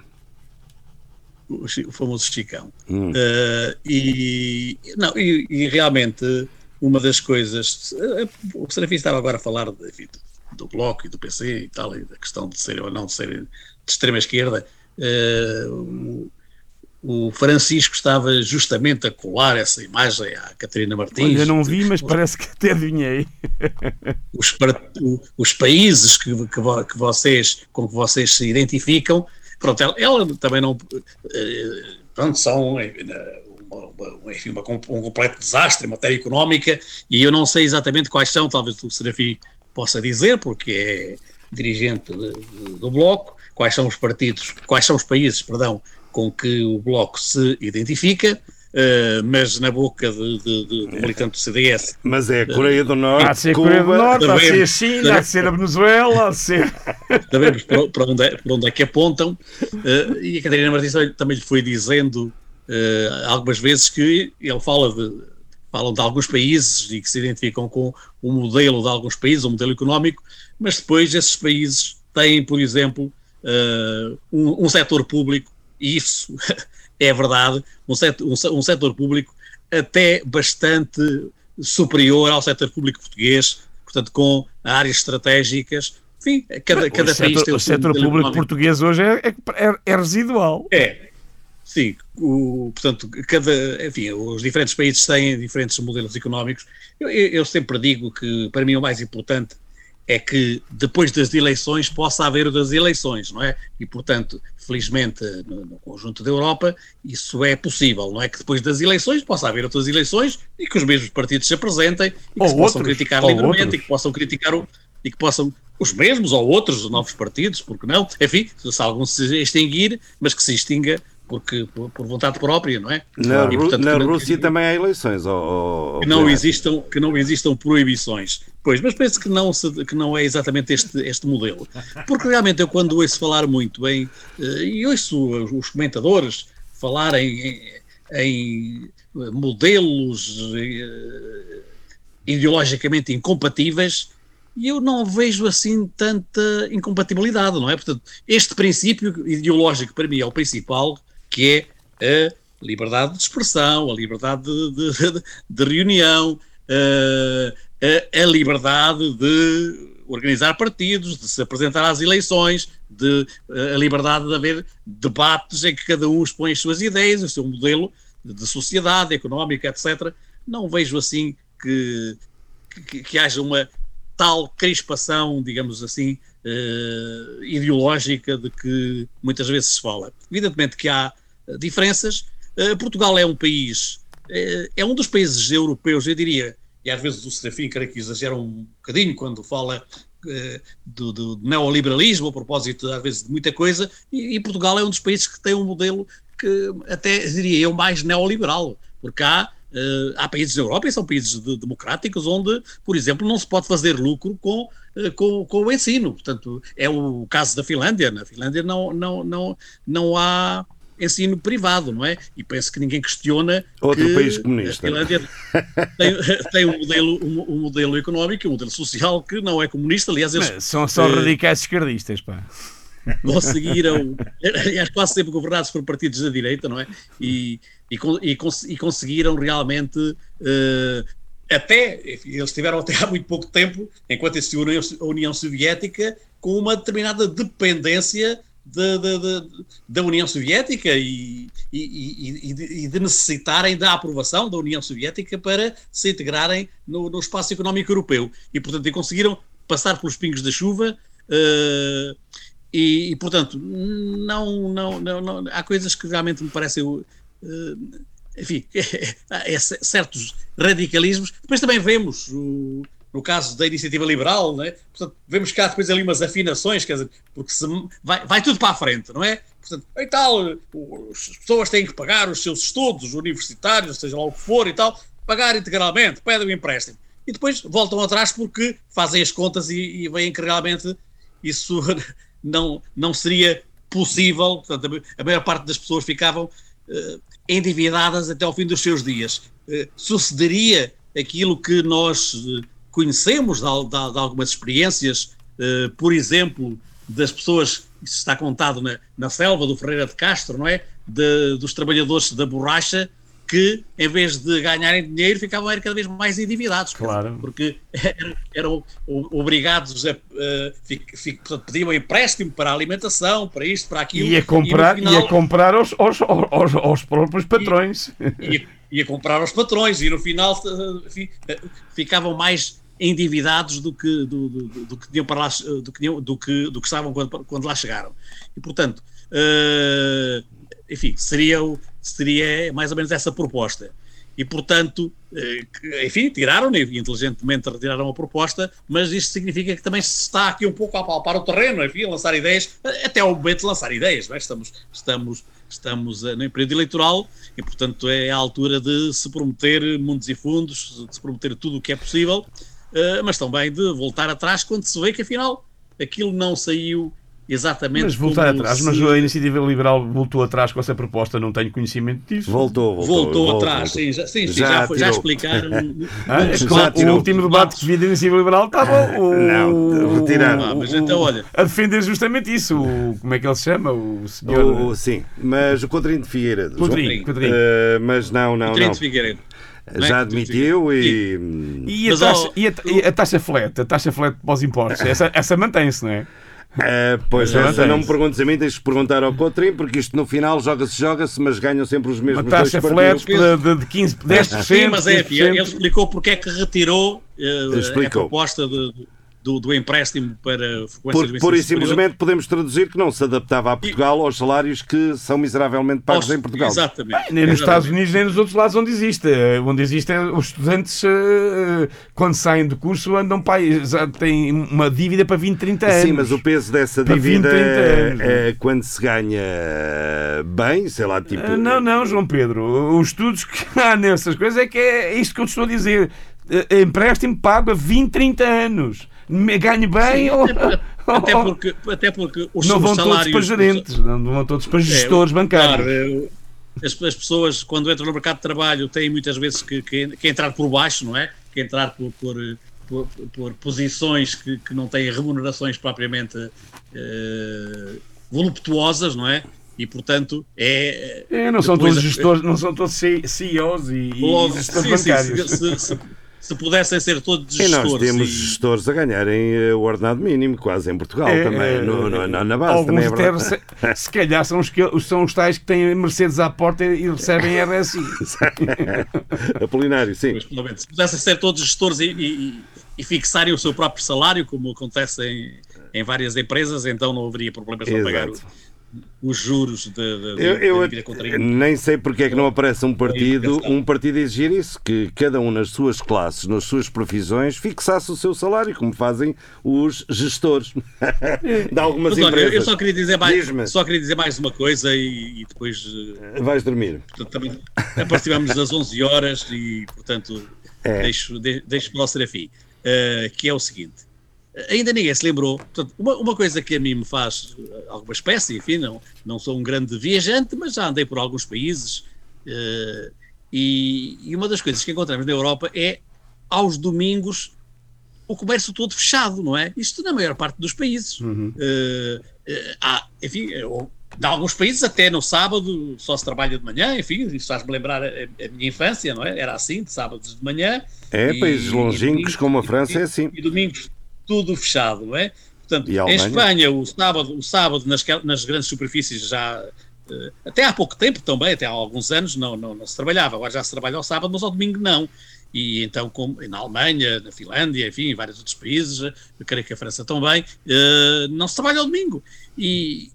o, famoso Chicão. Hum. Eh, e, não, e, e realmente uma das coisas. eh, o Serafim estava agora a falar de- enfim, do, do Bloco e do PC e tal, e da questão de ser ou não de ser de extrema esquerda. Eh, o, Francisco estava justamente a colar essa imagem à Catarina Martins. Olha, não vi, mas parece que até adivinhei. os, os países que, que, que vocês, com que vocês se identificam, pronto, ela, ela também não, eh, pronto, são eh, uma, enfim, uma um completo desastre em matéria económica e eu não sei exatamente quais são, talvez o Serafim possa dizer, porque é dirigente do Bloco, quais são os partidos, quais são os países, perdão, com que o Bloco se identifica, eh, mas na boca de, de, de, de militante do CDS. Mas é a Coreia do Norte, Há de ser a. Coreia do Norte, há de ser a. China, há de ser a Venezuela, há de ser. sabemos para, para onde é, para onde é que apontam, eh, e a Catarina Martins também- lhe foi dizendo eh, algumas vezes que ele fala de, falam de alguns países e que se identificam com o modelo de alguns países, o modelo económico, mas depois esses países têm, por exemplo, eh, um, um setor público, e isso é verdade, um setor, um, um setor público até bastante superior ao setor público português, portanto, com áreas estratégicas. Enfim, cada, cada o país setor, tem o seu setor público económico. português hoje é, é, é residual. É, sim. O, portanto, cada, enfim, os diferentes países têm diferentes modelos económicos. Eu, eu- eu sempre digo que, para mim, o mais importante é que depois das eleições possa haver o das eleições, não é? E, portanto, felizmente, no, no conjunto da Europa, isso é possível, não é? Que depois das eleições possa haver outras eleições e que os mesmos partidos se apresentem e que Ou se possam outros, criticar livremente outros. e que possam criticar o, e que possam os mesmos ou outros novos partidos, porque não? Enfim, se algum se extinguir, mas que se extinga porque, por, por vontade própria, não é? Na, E, portanto, na não- Rússia também há eleições. ó que não existam que não existam proibições. Pois, mas penso que não se- que não é exatamente este este modelo, porque realmente eu quando ouço falar muito em eh, e ouço os comentadores falarem em, em modelos eh, ideologicamente incompatíveis e eu não vejo assim tanta incompatibilidade, não é? Portanto, este princípio ideológico para mim é o principal, que é a liberdade de expressão, a liberdade de, de- de- reunião, eh, a, a liberdade de organizar partidos, de se apresentar às eleições, de, eh, a liberdade de haver debates em que cada um expõe as suas ideias, o seu modelo de sociedade, económica, etc. Não vejo assim que, que, que haja uma tal crispação, digamos assim, eh, ideológica de que muitas vezes se fala. Evidentemente que há eh, diferenças. Eh, Portugal é um país, eh, é um dos países europeus, eu diria, e às vezes o Serafim creio que exagera um bocadinho quando fala do, do neoliberalismo, a propósito às vezes de muita coisa, e, e Portugal é um dos países que tem um modelo que até diria eu mais neoliberal, porque há, eh, há países da Europa e são países de- democráticos onde, por exemplo, não se pode fazer lucro com, eh, com, com o ensino. Portanto, é o caso da Finlândia. Na Finlândia não, não, não, não há ensino privado, não é? E penso que ninguém questiona Outro que país comunista. a Finlândia tem, tem um, modelo, um, um modelo económico, um modelo social que não é comunista. Aliás, eles Mas São só eh, radicais esquerdistas, pá. conseguiram, aliás, quase sempre governados por partidos da direita, não é? E, e, e e conseguiram realmente, eh, até, eles tiveram até há muito pouco tempo, enquanto existiu a União, Soviética, com uma determinada dependência da, da, da, da União Soviética e, e, e- e de, de necessitarem da aprovação da União Soviética para se integrarem no, no espaço económico europeu. E, portanto, conseguiram passar pelos pingos da chuva. eh, e, portanto, não, não, não, não- há coisas que realmente me parecem, enfim, é certos radicalismos. Depois também vemos, o- no caso da iniciativa liberal, né? portanto, vemos que há depois ali umas afinações, quer dizer, porque se, vai, vai tudo para a frente, não é? Portanto, e tal, as pessoas têm que pagar os seus estudos universitários, seja lá o que for e tal, pagar integralmente, pedem um empréstimo. E depois voltam atrás porque fazem as contas e, e veem que realmente isso não, não seria possível. Portanto, a maior parte das pessoas ficavam eh, endividadas até ao fim dos seus dias. Eh, sucederia aquilo que nós eh, conhecemos de, de de algumas experiências, eh, por exemplo, das pessoas, isso está contado na, na selva do Ferreira de Castro, não é? De- dos trabalhadores da borracha que, em vez de ganharem dinheiro, ficavam cada vez mais endividados. Claro. Porque eram, eram obrigados a. eh, fi- fi- portanto, pediam empréstimo para a alimentação, para isto, para aquilo. Ia comprar, e final- ia comprar aos, aos, aos, aos próprios patrões. ia, ia comprar aos patrões e no final eh, eh, ficavam mais endividados do que do, do, do- que tinham para lá, eh, do que, do que, do que estavam quando, quando lá chegaram. E portanto, eh, enfim, seria, o- seria mais ou menos essa proposta. e, portanto, eh, enfim, tiraram inteligentemente retiraram a proposta, mas isto significa que também se está aqui um pouco a palpar o terreno, enfim, a lançar ideias, até ao momento de lançar ideias, é? estamos, estamos, estamos eh, no período eleitoral e, portanto, é a altura de se prometer mundos e fundos, de se prometer tudo o que é possível, eh, mas também de voltar atrás quando se vê que, afinal, aquilo não saiu exatamente Mas voltar atrás, se- mas a iniciativa liberal voltou atrás com essa proposta, não tenho conhecimento disso. Voltou, voltou. Voltou, voltou, atrás, voltou. sim, já, sim, sim, Já já, foi- já explicaram. Ah, é já o- tirou. o último debate que vi da iniciativa liberal estava o, Não, retiraram. Ah, mas então, olha. a defender justamente isso. O, como é que ele se chama? O senhor O- sim, mas o Coutinho de Figueiredo. Codrinho. Codrinho. Eh, mas não, não, Coutinho não. de Figueiredo. é? Já de admitiu e. E a, Mas, taxa, ó, e, a, e a taxa flat, a taxa flat para os impostos, essa, essa mantém-se, não é? Eh, pois, essa tens. não me perguntes a mim, tens de perguntar ao Cotrim, porque isto no final joga-se, joga-se, mas ganham sempre os Uma mesmos dois taxa flat de, de 15, 10%. Sim, mas é, enfim, 15%. ele explicou porque é que retirou eh, a proposta de- do, do empréstimo para frequências Por, ensino pura e simplesmente podemos traduzir que não se adaptava a Portugal aos salários que são miseravelmente pagos Aos- em Portugal. Exatamente. Nem nos Exatamente. Estados Unidos, nem nos outros lados onde existe. Eh, Onde existe, é os estudantes, eh, quando saem do curso, andam para têm uma dívida para 20, 30 anos. Sim, mas o peso dessa Para 20, dívida 30 é, anos. é quando se ganha bem, sei lá, tipo. Não, não, João Pedro. Os estudos que há nessas coisas é que é isto que eu te estou a dizer. Eh, Empréstimo pago a 20, 30 anos. Ganho bem ou. Até porque, até porque os, não vão todos salários. para gerentes, não vão todos para gestores bancários. Claro, eh, as, as pessoas, quando entram no mercado de trabalho, têm muitas vezes que, que, que entrar por baixo, não é? Que entrar por, por, por, por posições que, que não têm remunerações propriamente eh, voluptuosas, não é? E, portanto, é. É, não são todos gestores, não são todos CEOs e, e Logo, gestores sim, sim, bancários. se- se- se pudessem ser todos E nós gestores. temos e- gestores a ganharem eh, o ordenado mínimo, quase em Portugal É, também, é, no- no- é, na, base alguns também é rece- se calhar são os, que, são os tais que têm Mercedes à porta e recebem RSI. Apolinário, sim. Menos, se pudessem ser todos gestores e, e- e fixarem o seu próprio salário, como acontece em, em várias empresas, então não haveria problemas para pagar o-. os juros Eu, eu da dívida contribuinte. nem sei porque é que não aparece um partido, um partido a exigir isso, que cada um nas suas classes, nas suas profissões, fixasse o seu salário, como fazem os gestores de algumas Mas olha, empresas. eu só queria dizer mais, só queria dizer mais uma coisa e, e depois eh, Vais dormir. portanto, também aproximamos das 11 horas e portanto É. deixo, de, deixo para o Serafim, eh, que é o seguinte. Ainda ninguém se lembrou. Portanto, uma, uma coisa que a mim me faz eh, alguma espécie, enfim, não, não sou um grande viajante, mas já andei por alguns países. eh, e, e uma das coisas que encontramos na Europa é, aos domingos, o comércio todo fechado, não é? Isto na maior parte dos países. Eh, eh, há, enfim, ou- em alguns países até no sábado só se trabalha de manhã, enfim, isso faz-me lembrar a, a minha infância, não é? Era assim, de sábados de manhã. É, E- países e longínquos como a França é assim. E domingos tudo fechado, não é? Portanto, em? Espanha, o sábado, o sábado nas, nas grandes superfícies já. eh, até há pouco tempo também, até há alguns anos, não, não, não se trabalhava. Agora já se trabalha ao sábado, mas ao domingo não. E então, como na Alemanha, na Finlândia, enfim, em vários outros países, eu creio que a França também, eh, não se trabalha ao domingo. E,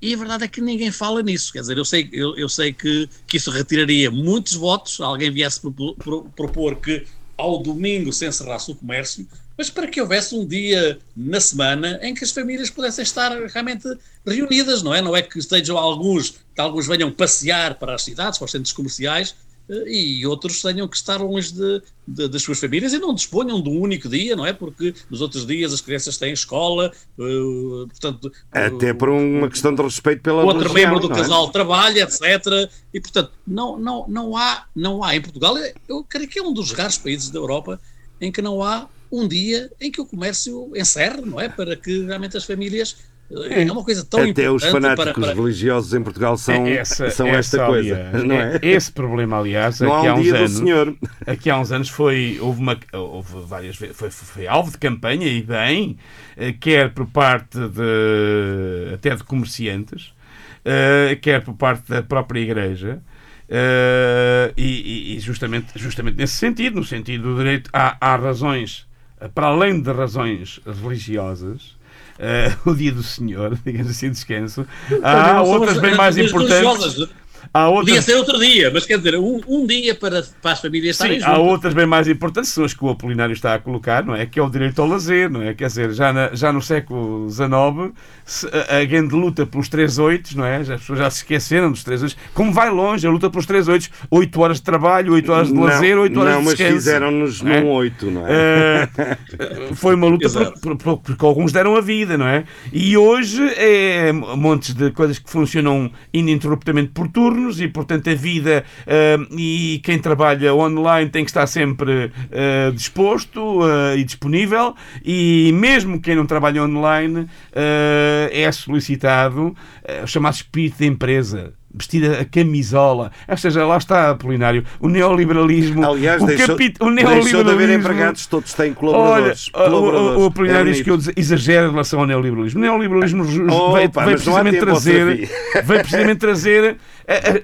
e a verdade é que ninguém fala nisso. Quer dizer, eu sei, eu, eu sei que, que isso retiraria muitos votos. Alguém viesse propor, pro- propor que ao domingo se encerrasse o comércio, mas para que houvesse um dia na semana em que as famílias pudessem estar realmente reunidas, não é? Não é que estejam alguns, que alguns venham passear para as cidades, para os centros comerciais, eh, e outros tenham que estar longe de, de- das suas famílias e não disponham de um único dia, não é? Porque nos outros dias as crianças têm escola, eh, portanto... Até eh, por uma questão de respeito pela outro religião, membro do é? casal trabalha, etc. E, portanto, não, não, não, há, não há em Portugal, eu creio que é um dos raros países da Europa em que não há um dia em que o comércio encerre, não é? Para que realmente as famílias. É uma coisa tão Até os importante fanáticos para, para, religiosos em Portugal são, Essa- são essa, esta coisa, aliás, não é? Esse problema, aliás, Não aqui há há um uns dia do anos, Senhor. aqui há uns anos foi, houve, uma, houve várias vezes, foi, foi alvo de campanha e bem, eh, quer por parte de, até de comerciantes, eh, quer por parte da própria Igreja, eh, e, e- justamente, justamente nesse sentido, no sentido do direito, há, há razões, eh, para além de razões religiosas, eh, o dia do Senhor, digamos assim, descanso, há outras as- bem mais importantes. Há outras. Podia ser outro dia, mas quer dizer, um, um dia para, para as famílias estarem Sim, há juntas. outras bem mais importantes, são as que o Apolinário está a colocar, não é? Que é o direito ao lazer, não é? Quer dizer, já, na- já no século XIX, se- a, a grande luta pelos 3 oitos, não é? Já, as pessoas já se esqueceram dos 3 oitos. Como vai longe a luta pelos 3 oitos? 8 horas de trabalho, 8 horas de lazer, 8 horas não, de mas descanso. fizeram-nos não é? num 8, não é? Eh, foi uma luta por- por- por- porque alguns deram a vida, não é? E hoje é montes de coisas que funcionam ininterruptamente por turnos e, portanto, a vida eh, e quem trabalha online tem que estar sempre eh, disposto eh, e disponível e mesmo quem não trabalha online eh, é solicitado eh, o chamado espírito de empresa. Vestida a camisola, ou seja, lá está Apolinário, o neoliberalismo. Aliás, o, deixou, capi- o deixou de haver neoliberalismo- empregados, todos têm Olha, colaboradores. o- o, colaboradores. o Apolinário É diz que eu exagero em relação ao neoliberalismo. O neoliberalismo Oh, veio, veio não há precisamente trazer, veio precisamente trazer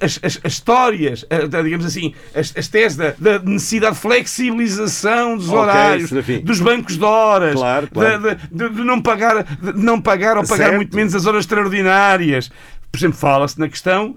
as, as- as histórias, a- digamos assim, as, as teses da, da necessidade de flexibilização dos Ok, horários, dos bancos de horas, Claro, claro. da- de, de não pagar, de não pagar ou pagar Certo. muito menos as horas extraordinárias. Por exemplo, fala-se na questão.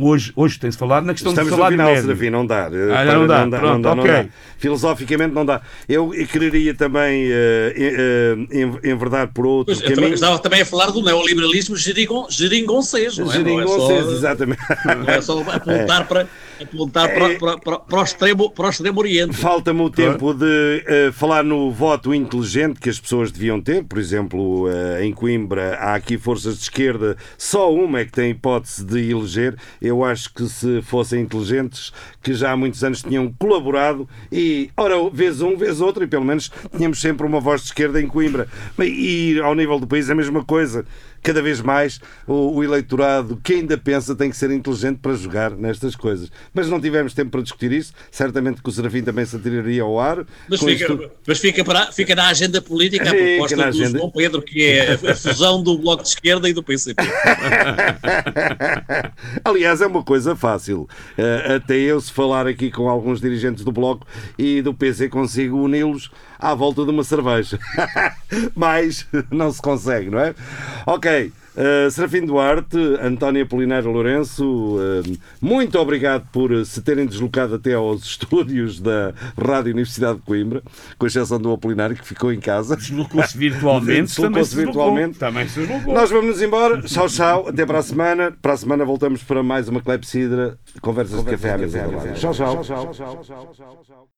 Hoje, hoje tem-se falado na questão Estamos do no salário final, médio. Serafim, não dá. Ah, já não dá. Pronto, ok. dá. Filosoficamente não dá. Eu quereria também eh, em- enverdar por outro Pois, caminho. estava também a falar do neoliberalismo geringon, geringonçês, não é? Não é só- exatamente. Não é só apontar, para, apontar para, para, para, para o extremo, para o extremo Oriente. Falta-me o tempo de eh, falar no voto inteligente que as pessoas deviam ter. Por exemplo, eh, em Coimbra há aqui forças de esquerda, só uma é que tem hipótese de eleger. Eu acho que se fossem inteligentes, que já há muitos anos tinham colaborado e, ora, vez um, vez outro, e pelo menos tínhamos sempre uma voz de esquerda em Coimbra. E ao nível do país é a mesma coisa. Cada vez mais o, o eleitorado que ainda pensa tem que ser inteligente para jogar nestas coisas. Mas não tivemos tempo para discutir isso. Certamente que o Serafim também se atiraria ao ar. Mas fica, isto mas fica, para, fica na agenda política a proposta do agenda. João Pedro, que é a, a fusão do Bloco de Esquerda e do PCP. Aliás, é uma coisa fácil. Eh, até eu, se falar aqui com alguns dirigentes do Bloco e do PC, consigo uni-los à volta de uma cerveja. Mas não se consegue, não é? Ok. eh, Serafim Duarte, António Apolinário Lourenço, eh, muito obrigado por se terem deslocado até aos estúdios da Rádio Universidade de Coimbra, com exceção do Apolinário que ficou em casa. Deslocou-se virtualmente, também Deslocou-se se deslocou. virtualmente. Também se deslocou. Nós vamos nos embora. Tchau, tchau. Até para a semana. Para a semana voltamos para mais uma Clepsidra. Conversas de café à mesa. Tchau, tchau.